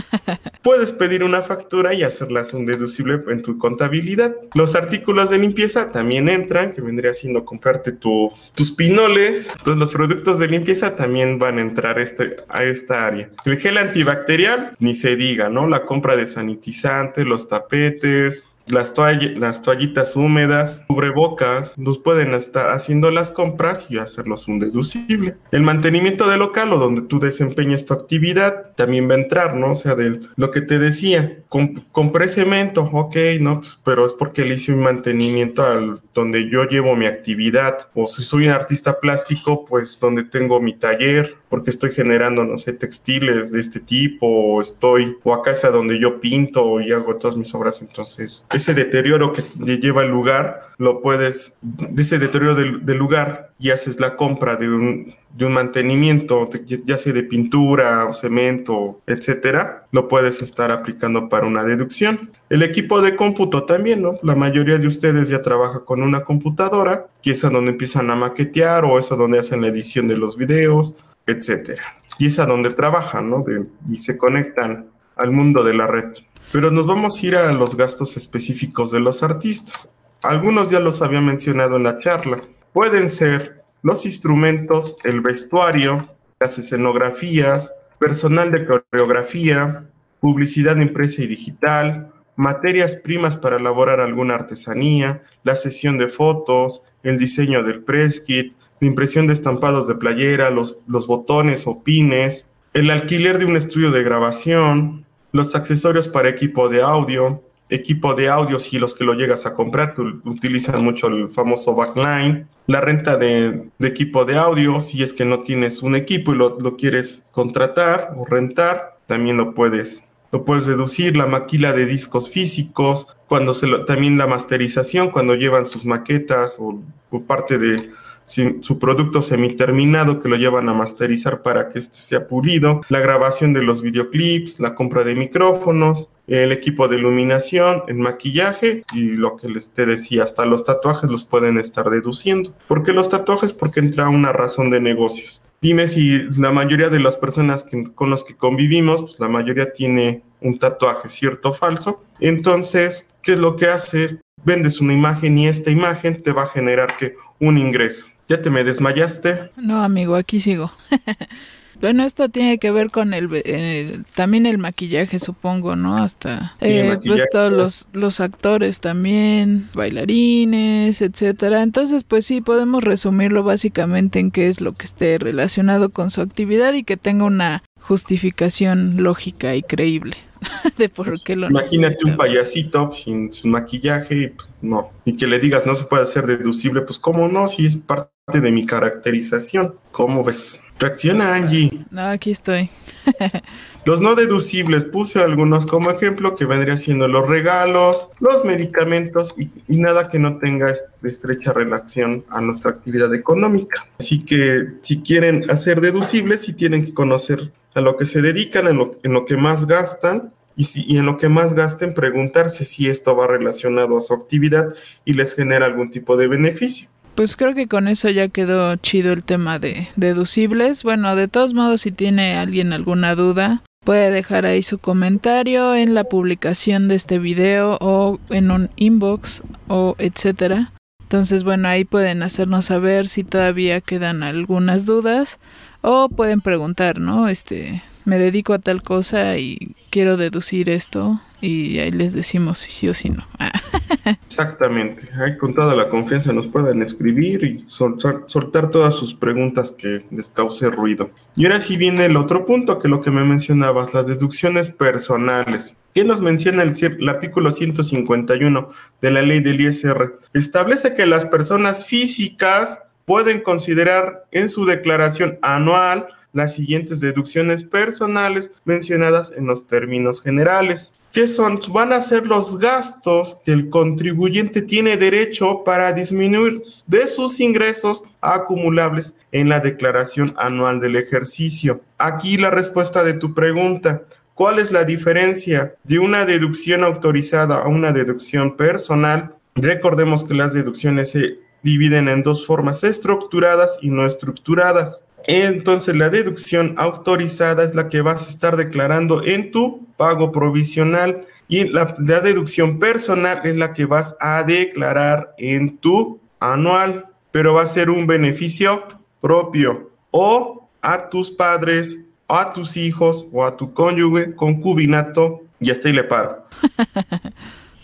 puedes pedir una factura y hacerlas un deducible en tu contabilidad. Los artículos de limpieza también entran, que vendría siendo comprarte tus, tus pinoles. Entonces los productos de limpieza también van a entrar este, a esta área. El gel antibacterial, ni se diga, ¿no? La compra de sanitizante, los tapetes, las, las toallitas húmedas, cubrebocas, nos pueden estar haciendo las compras y hacerlos un deducible. El mantenimiento del local o donde tú desempeñes tu actividad también va a entrar, ¿no? O sea, de lo que te decía, compré cemento, ok, ¿no? Pues, pero es porque le hice un mantenimiento al donde yo llevo mi actividad. O si soy un artista plástico, pues donde tengo mi taller, porque estoy generando, no sé, textiles de este tipo, o estoy, o a casa donde yo pinto y hago todas mis obras. Entonces, ese deterioro que lleva el lugar, lo puedes, de ese deterioro del, lugar, y haces la compra de un, de un mantenimiento, ya sea de pintura o cemento, etcétera, lo puedes estar aplicando para una deducción. El equipo de cómputo también, ¿no? La mayoría de ustedes ya trabaja con una computadora, que es a donde empiezan a maquetear o es a donde hacen la edición de los videos, etcétera. Y es a donde trabajan, ¿no? y se conectan al mundo de la red. Pero nos vamos a ir a los gastos específicos de los artistas. Algunos ya los había mencionado en la charla. Pueden ser los instrumentos, el vestuario, las escenografías, personal de coreografía, publicidad impresa y digital, materias primas para elaborar alguna artesanía, la sesión de fotos, el diseño del press kit, la impresión de estampados de playera, los, los botones o pines, el alquiler de un estudio de grabación, los accesorios para equipo de audio, equipo de audio si los que lo llegas a comprar, que utilizan mucho el famoso backline, la renta de, equipo de audio, si es que no tienes un equipo y lo, quieres contratar o rentar, también lo puedes, lo puedes reducir, la maquila de discos físicos, cuando se lo, también la masterización, cuando llevan sus maquetas o parte de su producto semi-terminado que lo llevan a masterizar para que este sea pulido, la grabación de los videoclips, la compra de micrófonos, el equipo de iluminación, el maquillaje y lo que les te decía, hasta los tatuajes los pueden estar deduciendo. ¿Por qué los tatuajes? Porque entra una razón de negocios. Dime si la mayoría de las personas con las que convivimos, pues la mayoría tiene un tatuaje, ¿cierto o falso? Entonces, ¿qué es lo que hace? Vendes una imagen y esta imagen te va a generar que un ingreso. ¿Ya te me desmayaste? No, amigo, aquí sigo. bueno, esto tiene que ver con el, también el maquillaje, supongo, ¿no? Hasta eh, pues todos los, los actores también, bailarines, etcétera. Entonces, pues sí, podemos resumirlo básicamente en qué es lo que esté relacionado con su actividad y que tenga una justificación lógica y creíble. de por qué lo Imagínate un payasito sin su maquillaje, pues, no. Y que le digas no se puede hacer deducible, pues cómo no, si es parte de mi caracterización. ¿Cómo ves? Reacciona, Angie. No, aquí estoy. Los no deducibles, puse algunos como ejemplo que vendría siendo los regalos, los medicamentos y, nada que no tenga estrecha relación a nuestra actividad económica. Así que si quieren hacer deducibles, sí tienen que conocer a lo que se dedican, en lo, en lo que más gastan y, si, y en lo que más gasten preguntarse si esto va relacionado a su actividad y les genera algún tipo de beneficio. Pues creo que con eso ya quedó chido el tema de deducibles. Bueno, de todos modos, si tiene alguien alguna duda, puede dejar ahí su comentario en la publicación de este video o en un inbox o etcétera. Entonces, bueno, ahí pueden hacernos saber si todavía quedan algunas dudas o pueden preguntar, ¿no? Este, me dedico a tal cosa y quiero deducir esto y ahí les decimos si sí o si no. Exactamente, ahí con toda la confianza nos pueden escribir y soltar, soltar, todas sus preguntas que les cause ruido. Y ahora sí viene el otro punto, que lo que me mencionabas, las deducciones personales. ¿Qué nos menciona el, el artículo 151 de la ley del ISR? Establece que las personas físicas pueden considerar en su declaración anual las siguientes deducciones personales mencionadas en los términos generales. ¿Qué son? Van a ser los gastos que el contribuyente tiene derecho para disminuir de sus ingresos acumulables en la declaración anual del ejercicio. Aquí la respuesta de tu pregunta. ¿Cuál es la diferencia de una deducción autorizada a una deducción personal? Recordemos que las deducciones se dividen en dos formas, estructuradas y no estructuradas. Entonces la deducción autorizada es la que vas a estar declarando en tu pago provisional y la, la deducción personal es la que vas a declarar en tu anual, pero va a ser un beneficio propio o a tus padres, o a tus hijos o a tu cónyuge, concubinato y hasta ahí le paro.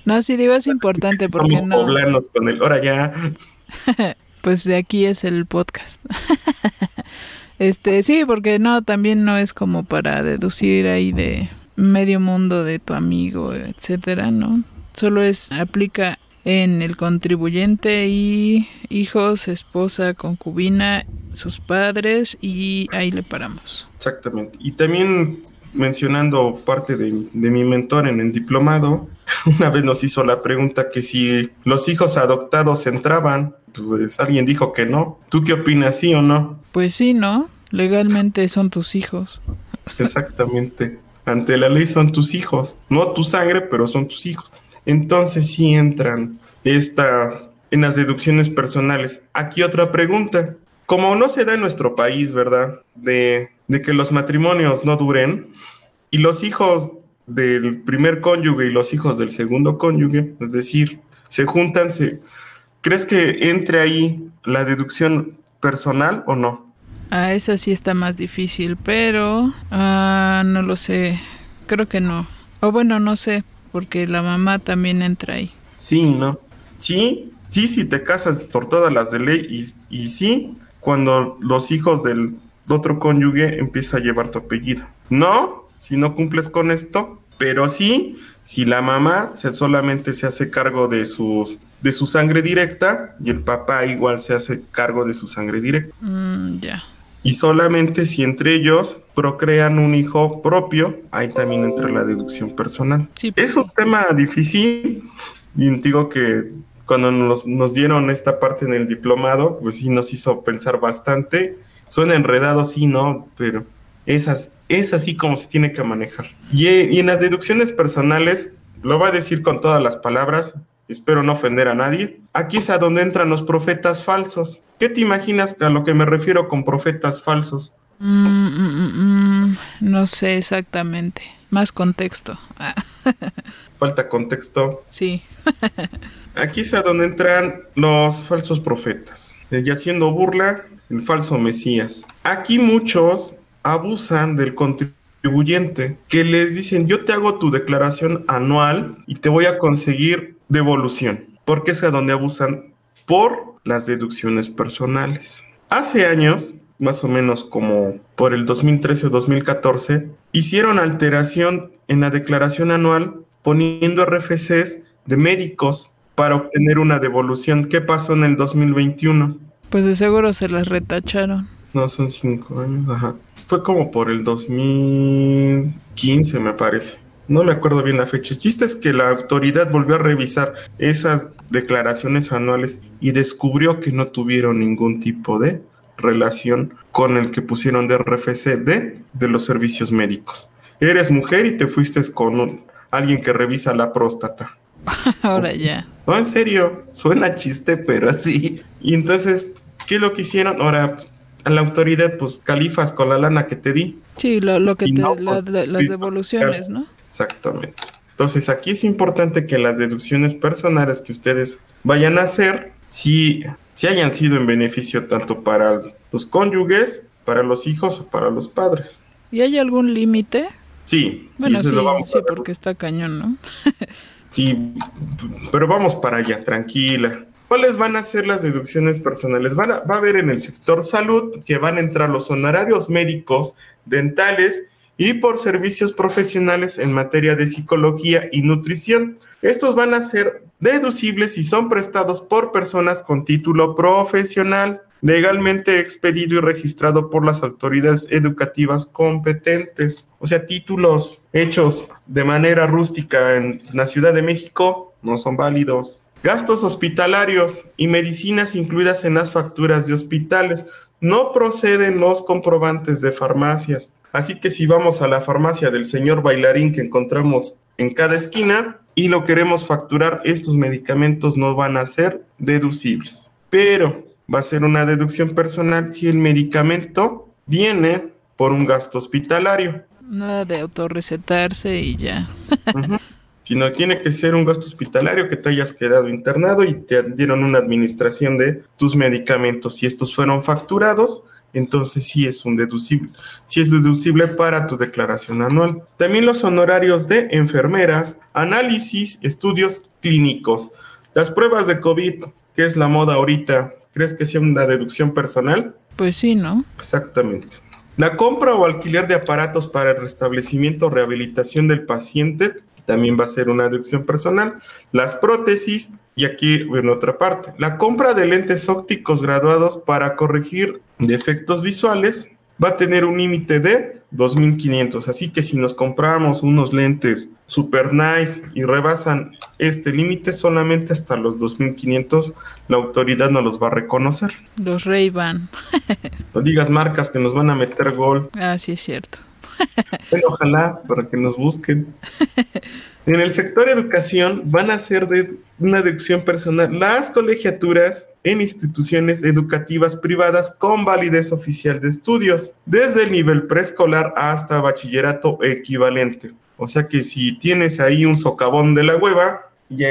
No, sí digo es importante porque Somos no, poblanos con el. Ahora ya. pues de aquí es el podcast. este, sí, porque no, también no es como para deducir ahí de medio mundo de tu amigo, etcétera, ¿no? Solo es aplica en el contribuyente y hijos, esposa, concubina, sus padres y ahí le paramos. Exactamente. Y también mencionando parte de, de mi mentor en el diplomado, una vez nos hizo la pregunta que si los hijos adoptados entraban, pues alguien dijo que no. ¿Tú qué opinas, sí o no? Pues sí, ¿no? Legalmente son tus hijos. Exactamente. Ante la ley son tus hijos, no tu sangre, pero son tus hijos. Entonces sí entran estas en las deducciones personales. Aquí otra pregunta. Como no se da en nuestro país, ¿verdad? De, de que los matrimonios no duren y los hijos del primer cónyuge y los hijos del segundo cónyuge, es decir, se juntan, se, ¿crees que entre ahí la deducción personal o no? Ah, esa sí está más difícil, pero ah, no lo sé. Creo que no. O bueno, no sé, porque la mamá también entra ahí. Sí, ¿no? Sí, sí, si te casas por todas las de ley y, y sí, cuando los hijos del otro cónyuge empieza a llevar tu apellido. No, si no cumples con esto, pero sí, si la mamá se, solamente se hace cargo de sus de su sangre directa y el papá igual se hace cargo de su sangre directa. Mm, ya. Y solamente si entre ellos procrean un hijo propio, ahí también entra la deducción personal. Sí, pues Es un tema difícil y digo que cuando nos, nos dieron esta parte en el diplomado, pues sí nos hizo pensar bastante. Suena enredado, sí, ¿no? Pero esas, es así como se tiene que manejar. Y, y en las deducciones personales, lo va a decir con todas las palabras, espero no ofender a nadie. Aquí es a donde entran los profetas falsos. ¿Qué te imaginas a lo que me refiero con profetas falsos? Mm, mm, mm, no sé exactamente. Más contexto. Ah, Falta contexto. sí. Aquí es a donde entran los falsos profetas, y haciendo burla el falso Mesías. Aquí muchos abusan del contribuyente, que les dicen, yo te hago tu declaración anual y te voy a conseguir devolución, porque es a donde abusan por las deducciones personales. Hace años, más o menos como por el 2013-2014, hicieron alteración en la declaración anual poniendo RFCs de médicos para obtener una devolución. ¿Qué pasó en el 2021? Pues de seguro se las retacharon. No, son cinco años, ajá. Fue como por el 2015, me parece. No me acuerdo bien la fecha. El chiste es que la autoridad volvió a revisar esas declaraciones anuales y descubrió que no tuvieron ningún tipo de relación con el que pusieron de RFC de, de los servicios médicos. Eres mujer y te fuiste con un- alguien que revisa la próstata. Ahora ya. No, en serio, suena chiste, pero así. Y entonces, ¿qué es lo que hicieron? Ahora, a la autoridad, pues califas con la lana que te di. Sí, lo, lo que Si te, no, la- pues, la- las devoluciones, ¿no? Exactamente. Entonces, aquí es importante que las deducciones personales que ustedes vayan a hacer, si, si hayan sido en beneficio tanto para los cónyuges, para los hijos o para los padres. ¿Y hay algún límite? Sí, Bueno, sí, sí, porque está cañón, ¿no? Sí, pero vamos para allá, tranquila. ¿Cuáles van a ser las deducciones personales? Van a- va a haber en el sector salud que van a entrar los honorarios médicos, dentales y por servicios profesionales en materia de psicología y nutrición. Estos van a ser deducibles si son prestados por personas con título profesional, legalmente expedido y registrado por las autoridades educativas competentes. O sea, títulos hechos de manera rústica en la Ciudad de México no son válidos. Gastos hospitalarios y medicinas incluidas en las facturas de hospitales. No proceden los comprobantes de farmacias. Así que si vamos a la farmacia del señor bailarín que encontramos en cada esquina y lo queremos facturar, estos medicamentos no van a ser deducibles. Pero va a ser una deducción personal si el medicamento viene por un gasto hospitalario. Nada de autorrecetarse y ya. Sino tiene que ser un gasto hospitalario que te hayas quedado internado y te dieron una administración de tus medicamentos. Si estos fueron facturados, entonces sí es un deducible. Sí es deducible para tu declaración anual. También los honorarios de enfermeras, análisis, estudios clínicos. Las pruebas de COVID, que es la moda ahorita, ¿crees que sea una deducción personal? Pues sí, ¿no? Exactamente. La compra o alquiler de aparatos para el restablecimiento o rehabilitación del paciente también va a ser una deducción personal. Las prótesis, y aquí en otra parte, la compra de lentes ópticos graduados para corregir defectos visuales va a tener un límite de 2.500. Así que si nos compramos unos lentes super nice y rebasan este límite solamente hasta los 2.500, la autoridad no los va a reconocer. Los Ray-Ban. No digas marcas que nos van a meter gol. Ah, sí es cierto. Bueno, ojalá para que nos busquen. En el sector educación van a ser de una deducción personal las colegiaturas en instituciones educativas privadas con validez oficial de estudios, desde el nivel preescolar hasta bachillerato equivalente. O sea que si tienes ahí un socavón de la hueva y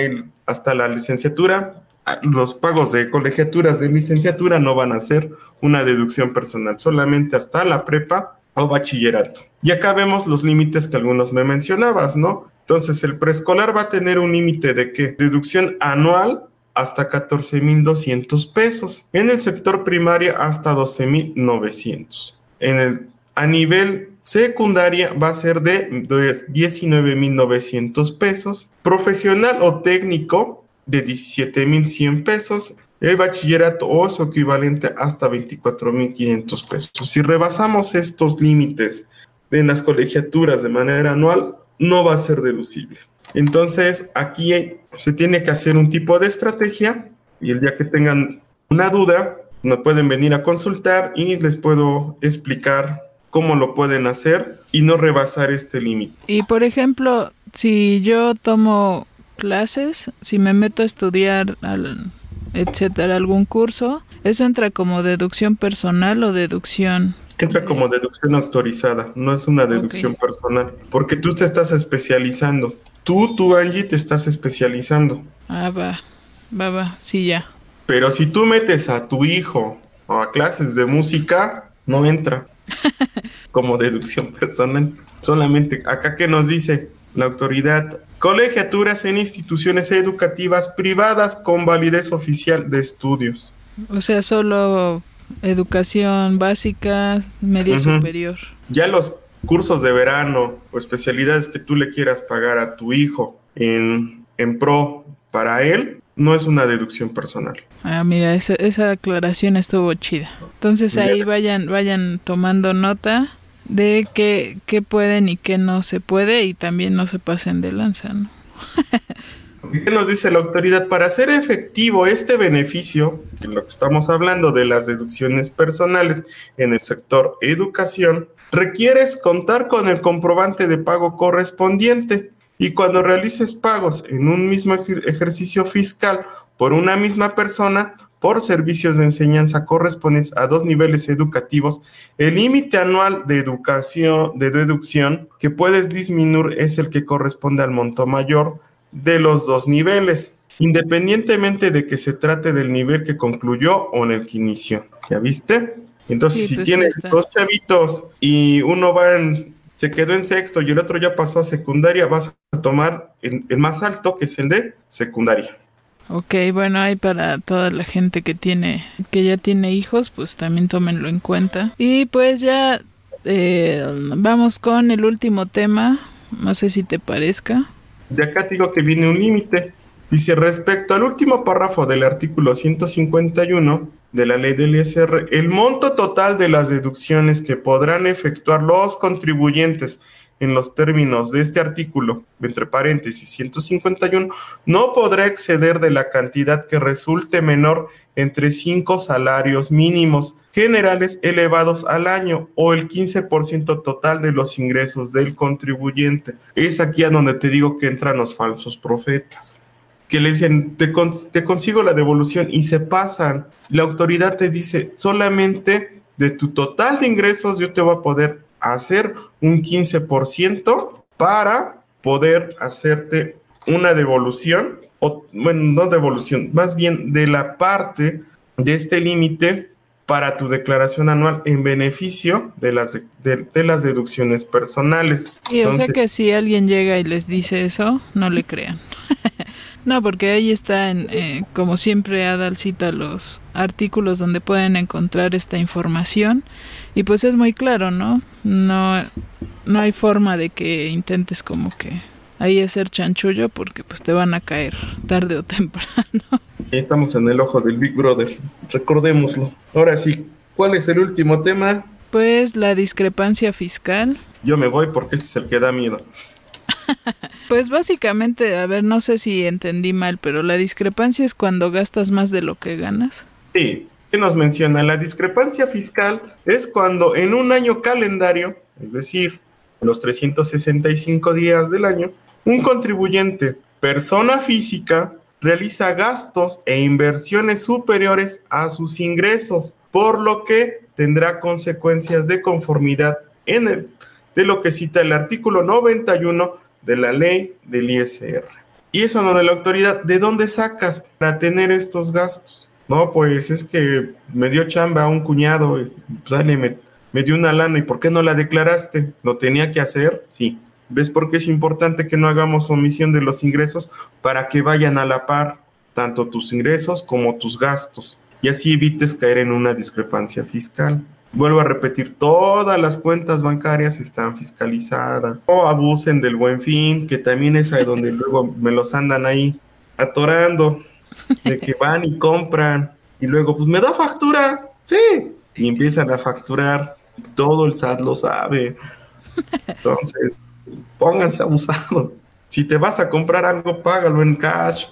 hasta la licenciatura, ah, los pagos de colegiaturas de licenciatura no van a ser una deducción personal, solamente hasta la prepa o bachillerato. Y acá vemos los límites que algunos me mencionabas, ¿no? Entonces, el preescolar va a tener un límite de qué? Deducción anual hasta 14,200 pesos. En el sector primaria hasta 12,900. En el a nivel secundaria va a ser de 19,900 pesos. Profesional o técnico de 17,100 pesos. El bachillerato o su equivalente hasta 24,500 pesos. Si rebasamos estos límites en las colegiaturas de manera anual, no va a ser deducible. Entonces, aquí se tiene que hacer un tipo de estrategia y el día que tengan una duda, me pueden venir a consultar y les puedo explicar cómo lo pueden hacer y no rebasar este límite. Y por ejemplo, si yo tomo clases, si me meto a estudiar, al, etcétera, algún curso, ¿eso entra como deducción personal o deducción? Entra como deducción autorizada, no es una deducción personal, porque tú te estás especializando. Tú, tú, Angie, te estás especializando. Ah, va, va, va, sí, ya. Pero si tú metes a tu hijo a clases de música, no entra como deducción personal. Solamente acá que nos dice la autoridad, colegiaturas en instituciones educativas privadas con validez oficial de estudios. O sea, solo educación básica, media Ujú. superior. Ya los cursos de verano o especialidades que tú le quieras pagar a tu hijo en, en pro para él, no es una deducción personal. Ah, mira, esa, esa aclaración estuvo chida. Entonces ahí vayan, vayan tomando nota de qué, qué pueden y qué no se puede y también no se pasen de lanza, ¿no? ¿Qué nos dice la autoridad? Para hacer efectivo este beneficio, que lo que estamos hablando de las deducciones personales en el sector educación, requieres contar con el comprobante de pago correspondiente y cuando realices pagos en un mismo ejer- ejercicio fiscal por una misma persona, por servicios de enseñanza correspondes a dos niveles educativos, el límite anual de educación, de deducción que puedes disminuir es el que corresponde al monto mayor de los dos niveles, independientemente de que se trate del nivel que concluyó o en el que inició. ¿Ya viste? Entonces, Sí, si pues, tienes sí dos chavitos y uno va en, se quedó en sexto y el otro ya pasó a secundaria, vas a tomar el, el más alto, que es el de secundaria. Ok, bueno, hay para toda la gente que tiene, que ya tiene hijos, pues también tómenlo en cuenta. Y pues ya eh, vamos con el último tema, no sé si te parezca. De acá digo que viene un límite. Dice, respecto al último párrafo del artículo 151 de la ley del ISR, el monto total de las deducciones que podrán efectuar los contribuyentes en los términos de este artículo, entre paréntesis 151, no podrá exceder de la cantidad que resulte menor entre cinco salarios mínimos generales elevados al año o el 15% total de los ingresos del contribuyente. Es aquí a donde te digo que entran los falsos profetas que le dicen, te, te consigo la devolución y se pasan. La autoridad te dice, solamente de tu total de ingresos, yo te voy a poder hacer un 15% para poder hacerte una devolución, o bueno, no devolución, más bien de la parte de este límite para tu declaración anual en beneficio de las, de, de las deducciones personales. Y o sea Entonces, que si alguien llega y les dice eso, no le crean. no, porque ahí está, en, eh, como siempre, Adal cita los artículos donde pueden encontrar esta información. Y pues es muy claro, ¿no? No, no hay forma de que intentes como que ahí hacer chanchullo porque pues te van a caer tarde o temprano. Estamos en el ojo del Big Brother, recordémoslo. Ahora sí, ¿cuál es el último tema? Pues la discrepancia fiscal. Yo me voy porque este es el que da miedo. Pues básicamente, a ver, no sé si entendí mal, pero la discrepancia es cuando gastas más de lo que ganas. Sí, ¿qué nos menciona? La discrepancia fiscal es cuando en un año calendario, es decir, los 365 días del año, un contribuyente, persona física, realiza gastos e inversiones superiores a sus ingresos, por lo que tendrá consecuencias de conformidad en el, de lo que cita el artículo 91 de la ley del ISR. Y eso no de la autoridad, ¿de dónde sacas para tener estos gastos? No, pues es que me dio chamba a un cuñado, y, pues, dale, me, me dio una lana, ¿y por qué no la declaraste? ¿Lo tenía que hacer? Sí. ¿Ves por qué es importante que no hagamos omisión de los ingresos para que vayan a la par, tanto tus ingresos como tus gastos? Y así evites caer en una discrepancia fiscal. Vuelvo a repetir, todas las cuentas bancarias están fiscalizadas. O abusen del buen fin, que también es ahí donde luego me los andan ahí atorando, de que van y compran. Y luego, pues me da factura. Sí. Y empiezan a facturar. Todo el SAT lo sabe. Entonces, pónganse abusados. Si te vas a comprar algo, págalo en cash.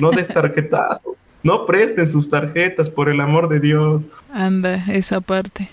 No des tarjetazo. No presten sus tarjetas, por el amor de Dios. Anda, esa parte.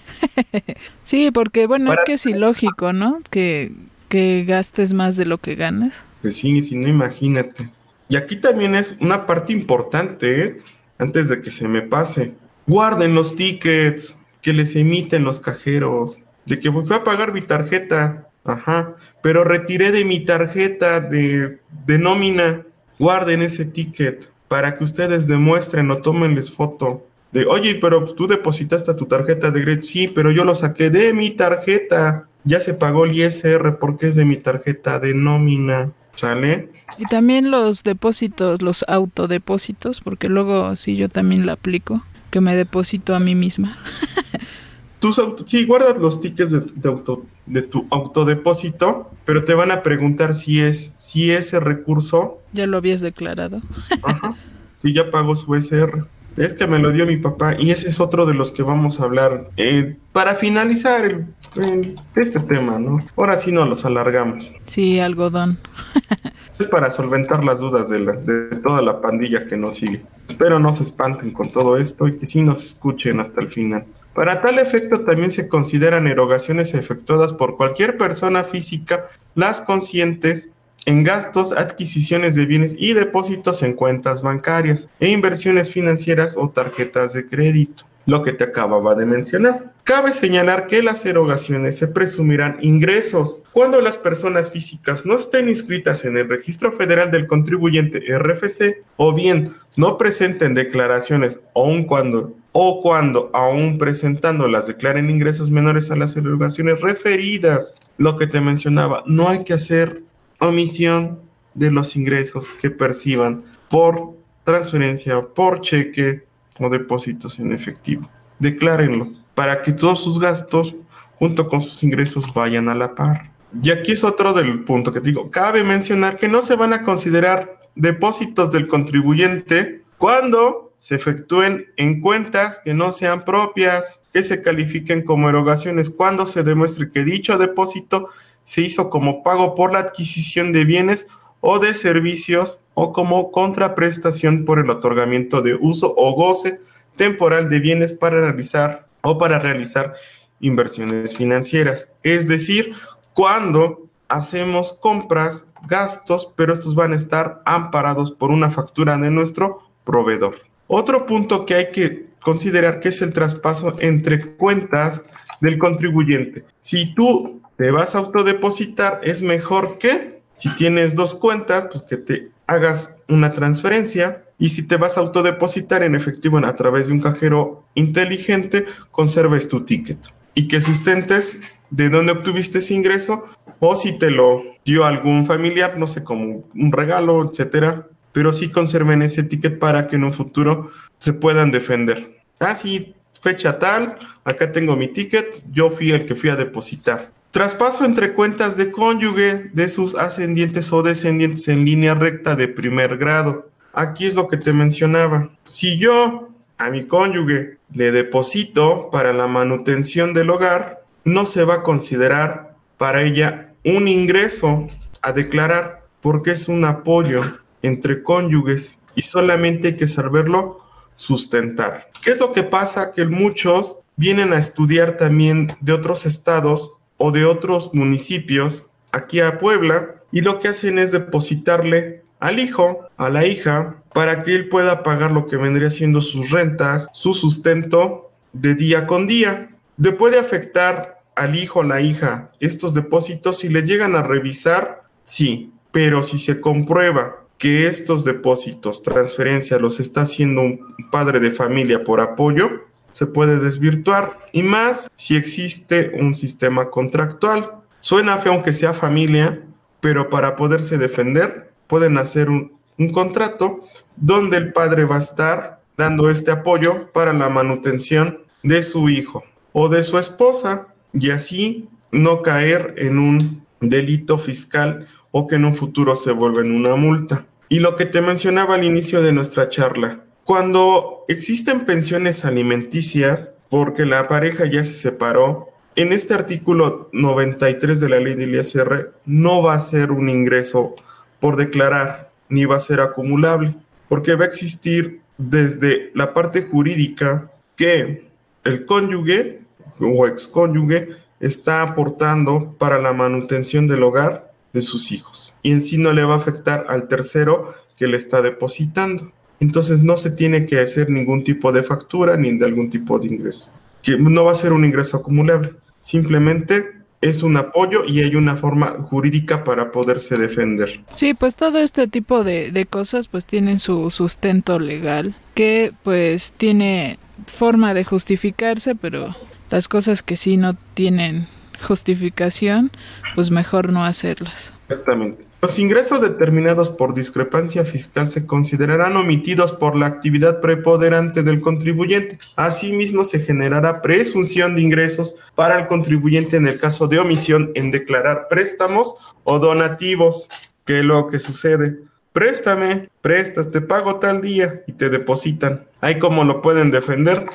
sí, porque bueno, Para- es que es ilógico, ¿no? Que, que gastes más de lo que ganas. Pues sí, si no, imagínate. Y aquí también es una parte importante, ¿eh? antes de que se me pase. Guarden los tickets que les emiten los cajeros. De que fui a pagar mi tarjeta. Ajá. Pero retiré de mi tarjeta de, de nómina. Guarden ese ticket para que ustedes demuestren o tómenles foto. De, oye, pero pues, tú depositaste tu tarjeta de crédito. Sí, pero yo lo saqué de mi tarjeta. Ya se pagó el ISR porque es de mi tarjeta de nómina. ¿Sale? Y también los depósitos, los autodepósitos, porque luego sí yo también la aplico, que me deposito a mí misma. Tus auto- sí, guardas los tickets de, de auto, de tu autodepósito, pero te van a preguntar si es si ese recurso, Ya lo habías declarado. ajá, si ya pagó su SR. Es que me lo dio mi papá y ese es otro de los que vamos a hablar. Eh, para finalizar el- el- este tema, ¿no? Ahora sí no los alargamos. Sí, algodón. Es para solventar las dudas de, la- de toda la pandilla que nos sigue. Espero no se espanten con todo esto y que sí nos escuchen hasta el final. Para tal efecto también se consideran erogaciones efectuadas por cualquier persona física, las conscientes en gastos, adquisiciones de bienes y depósitos en cuentas bancarias e inversiones financieras o tarjetas de crédito, lo que te acababa de mencionar. Cabe señalar que las erogaciones se presumirán ingresos cuando las personas físicas no estén inscritas en el Registro Federal del Contribuyente RFC o bien no presenten declaraciones aun cuando o cuando aún presentándolas declaren ingresos menores a las erogaciones referidas. Lo que te mencionaba, no hay que hacer omisión de los ingresos que perciban por transferencia, por cheque o depósitos en efectivo. Declárenlo para que todos sus gastos junto con sus ingresos vayan a la par. Y aquí es otro del punto que digo. Cabe mencionar que no se van a considerar depósitos del contribuyente cuando se efectúen en cuentas que no sean propias, que se califiquen como erogaciones cuando se demuestre que dicho depósito se hizo como pago por la adquisición de bienes o de servicios o como contraprestación por el otorgamiento de uso o goce temporal de bienes para realizar o para realizar inversiones financieras. Es decir, cuando hacemos compras, gastos, pero estos van a estar amparados por una factura de nuestro proveedor. Otro punto que hay que considerar que es el traspaso entre cuentas del contribuyente. Si tú te vas a autodepositar, es mejor que si tienes dos cuentas, pues que te hagas una transferencia. Y si te vas a autodepositar en efectivo a través de un cajero inteligente, conserves tu ticket. Y que sustentes de dónde obtuviste ese ingreso o si te lo dio algún familiar, no sé, como un regalo, etcétera. Pero sí conserven ese ticket para que en un futuro se puedan defender. Ah, sí, fecha tal, acá tengo mi ticket, yo fui el que fui a depositar. Traspaso entre cuentas de cónyuge de sus ascendientes o descendientes en línea recta de primer grado. Aquí es lo que te mencionaba. Si yo a mi cónyuge le deposito para la manutención del hogar, no se va a considerar para ella un ingreso a declarar porque es un apoyo entre cónyuges y solamente hay que saberlo sustentar. ¿Qué es lo que pasa? Que muchos vienen a estudiar también de otros estados o de otros municipios aquí a Puebla y lo que hacen es depositarle al hijo, a la hija, para que él pueda pagar lo que vendría siendo sus rentas, su sustento de día con día. Le puede afectar al hijo o la hija estos depósitos si le llegan a revisar, sí, pero si se comprueba que estos depósitos, transferencias, los está haciendo un padre de familia por apoyo, se puede desvirtuar y más si existe un sistema contractual. Suena feo aunque sea familia, pero para poderse defender pueden hacer un, un contrato donde el padre va a estar dando este apoyo para la manutención de su hijo o de su esposa y así no caer en un delito fiscal o que en un futuro se vuelva en una multa. Y lo que te mencionaba al inicio de nuestra charla, cuando existen pensiones alimenticias, porque la pareja ya se separó, en este artículo 93 de la ley del ISR no va a ser un ingreso por declarar, ni va a ser acumulable, porque va a existir desde la parte jurídica que el cónyuge o excónyuge está aportando para la manutención del hogar de sus hijos. Y en sí no le va a afectar al tercero que le está depositando. Entonces no se tiene que hacer ningún tipo de factura ni de algún tipo de ingreso. Que no va a ser un ingreso acumulable. Simplemente es un apoyo y hay una forma jurídica para poderse defender. Sí, pues todo este tipo de, de cosas pues tienen su sustento legal que pues tiene forma de justificarse, pero las cosas que sí no tienen justificación, pues mejor no hacerlas. Exactamente. Los ingresos determinados por discrepancia fiscal se considerarán omitidos por la actividad preponderante del contribuyente. Asimismo, se generará presunción de ingresos para el contribuyente en el caso de omisión en declarar préstamos o donativos. ¿Qué es lo que sucede? Préstame, prestas, te pago tal día y te depositan. Ahí como lo pueden defender,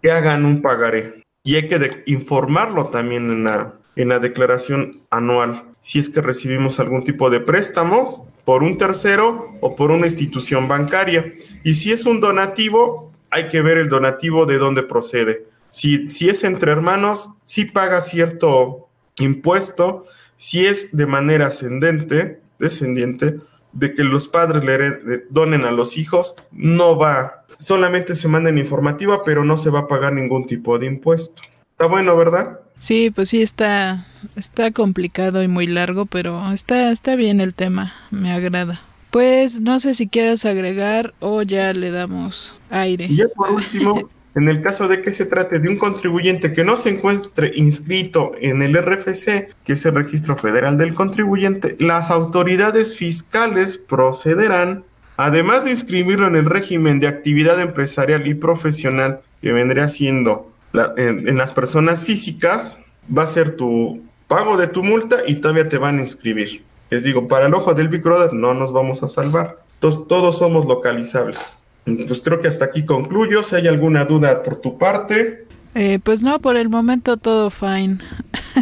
que hagan un pagaré. Y hay que informarlo también en la, en la declaración anual si es que recibimos algún tipo de préstamos por un tercero o por una institución bancaria. Y si es un donativo, hay que ver el donativo de dónde procede. Si, si es entre hermanos, sí paga cierto impuesto. Si es de manera ascendente, descendiente, de que los padres le donen a los hijos, no va. Solamente se manda informativa, pero no se va a pagar ningún tipo de impuesto. Está bueno, ¿verdad? Sí, pues sí está está complicado y muy largo, pero está está bien el tema, me agrada. Pues no sé si quieres agregar o ya le damos aire. Y ya por último, en el caso de que se trate de un contribuyente que no se encuentre inscrito en el RFC, que es el Registro Federal del Contribuyente, las autoridades fiscales procederán, además de inscribirlo en el régimen de actividad empresarial y profesional que vendría siendo en, las personas físicas va a ser tu pago de tu multa y todavía te van a inscribir. Les digo, para el ojo del Big Brother no nos vamos a salvar. Entonces todos somos localizables. Pues creo que hasta aquí concluyo. Si hay alguna duda por tu parte. Eh, pues no, por el momento todo fine.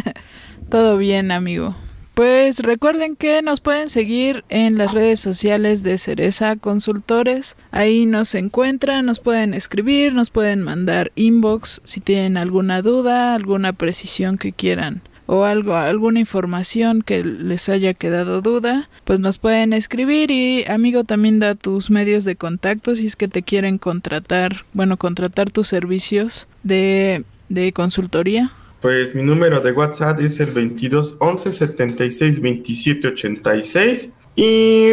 todo bien, amigo. Pues recuerden que nos pueden seguir en las redes sociales de Cereza Consultores. Ahí nos encuentran, nos pueden escribir, nos pueden mandar inbox si tienen alguna duda, alguna precisión que quieran o algo, alguna información que les haya quedado duda, pues nos pueden escribir y amigo también da tus medios de contacto si es que te quieren contratar, bueno, contratar tus servicios de, de consultoría. Pues mi número de WhatsApp es el 22 11 76 27 86 y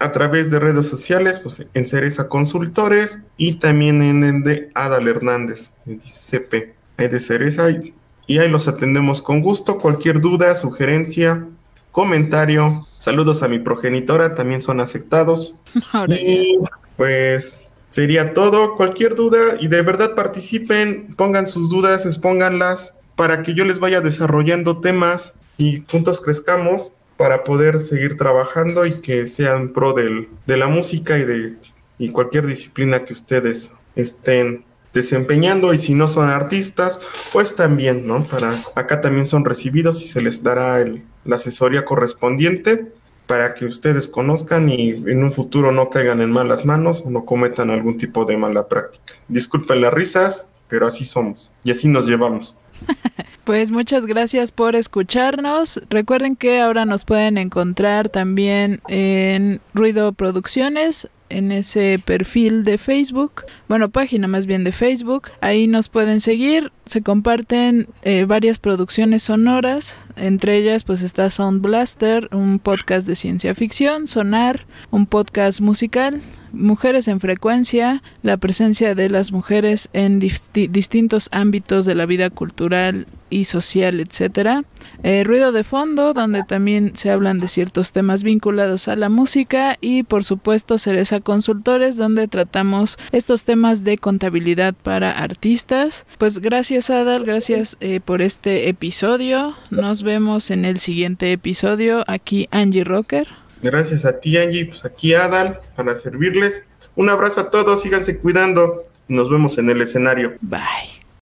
a través de redes sociales, pues en Cereza Consultores y también en el de Adal Hernández, CP, ahí de Cereza, y ahí los atendemos con gusto. Cualquier duda, sugerencia, comentario, saludos a mi progenitora, también son aceptados. y pues sería todo. Cualquier duda y de verdad participen, pongan sus dudas, expónganlas para que yo les vaya desarrollando temas y juntos crezcamos para poder seguir trabajando y que sean pro del, de la música y de y cualquier disciplina que ustedes estén desempeñando y si no son artistas, pues también, ¿no? Para acá también son recibidos y se les dará el, la asesoría correspondiente para que ustedes conozcan y en un futuro no caigan en malas manos o no cometan algún tipo de mala práctica. Disculpen las risas, pero así somos y así nos llevamos. Pues muchas gracias por escucharnos. Recuerden que ahora nos pueden encontrar también en Ruido Producciones, en ese perfil de Facebook, bueno, página más bien de Facebook. Ahí nos pueden seguir, se comparten eh, varias producciones sonoras, entre ellas pues está Sound Blaster, un podcast de ciencia ficción, Sonar, un podcast musical, Mujeres en frecuencia, la presencia de las mujeres en distintos ámbitos de la vida cultural y social, etcétera. Eh, ruido de fondo, donde también se hablan de ciertos temas vinculados a la música y por supuesto Cereza Consultores, donde tratamos estos temas de contabilidad para artistas. Pues gracias Adal, gracias eh, por este episodio. Nos vemos en el siguiente episodio. Aquí Angie Rocker. Gracias a ti, Angie. Pues aquí Adal para servirles. Un abrazo a todos, síganse cuidando. Nos vemos en el escenario. Bye.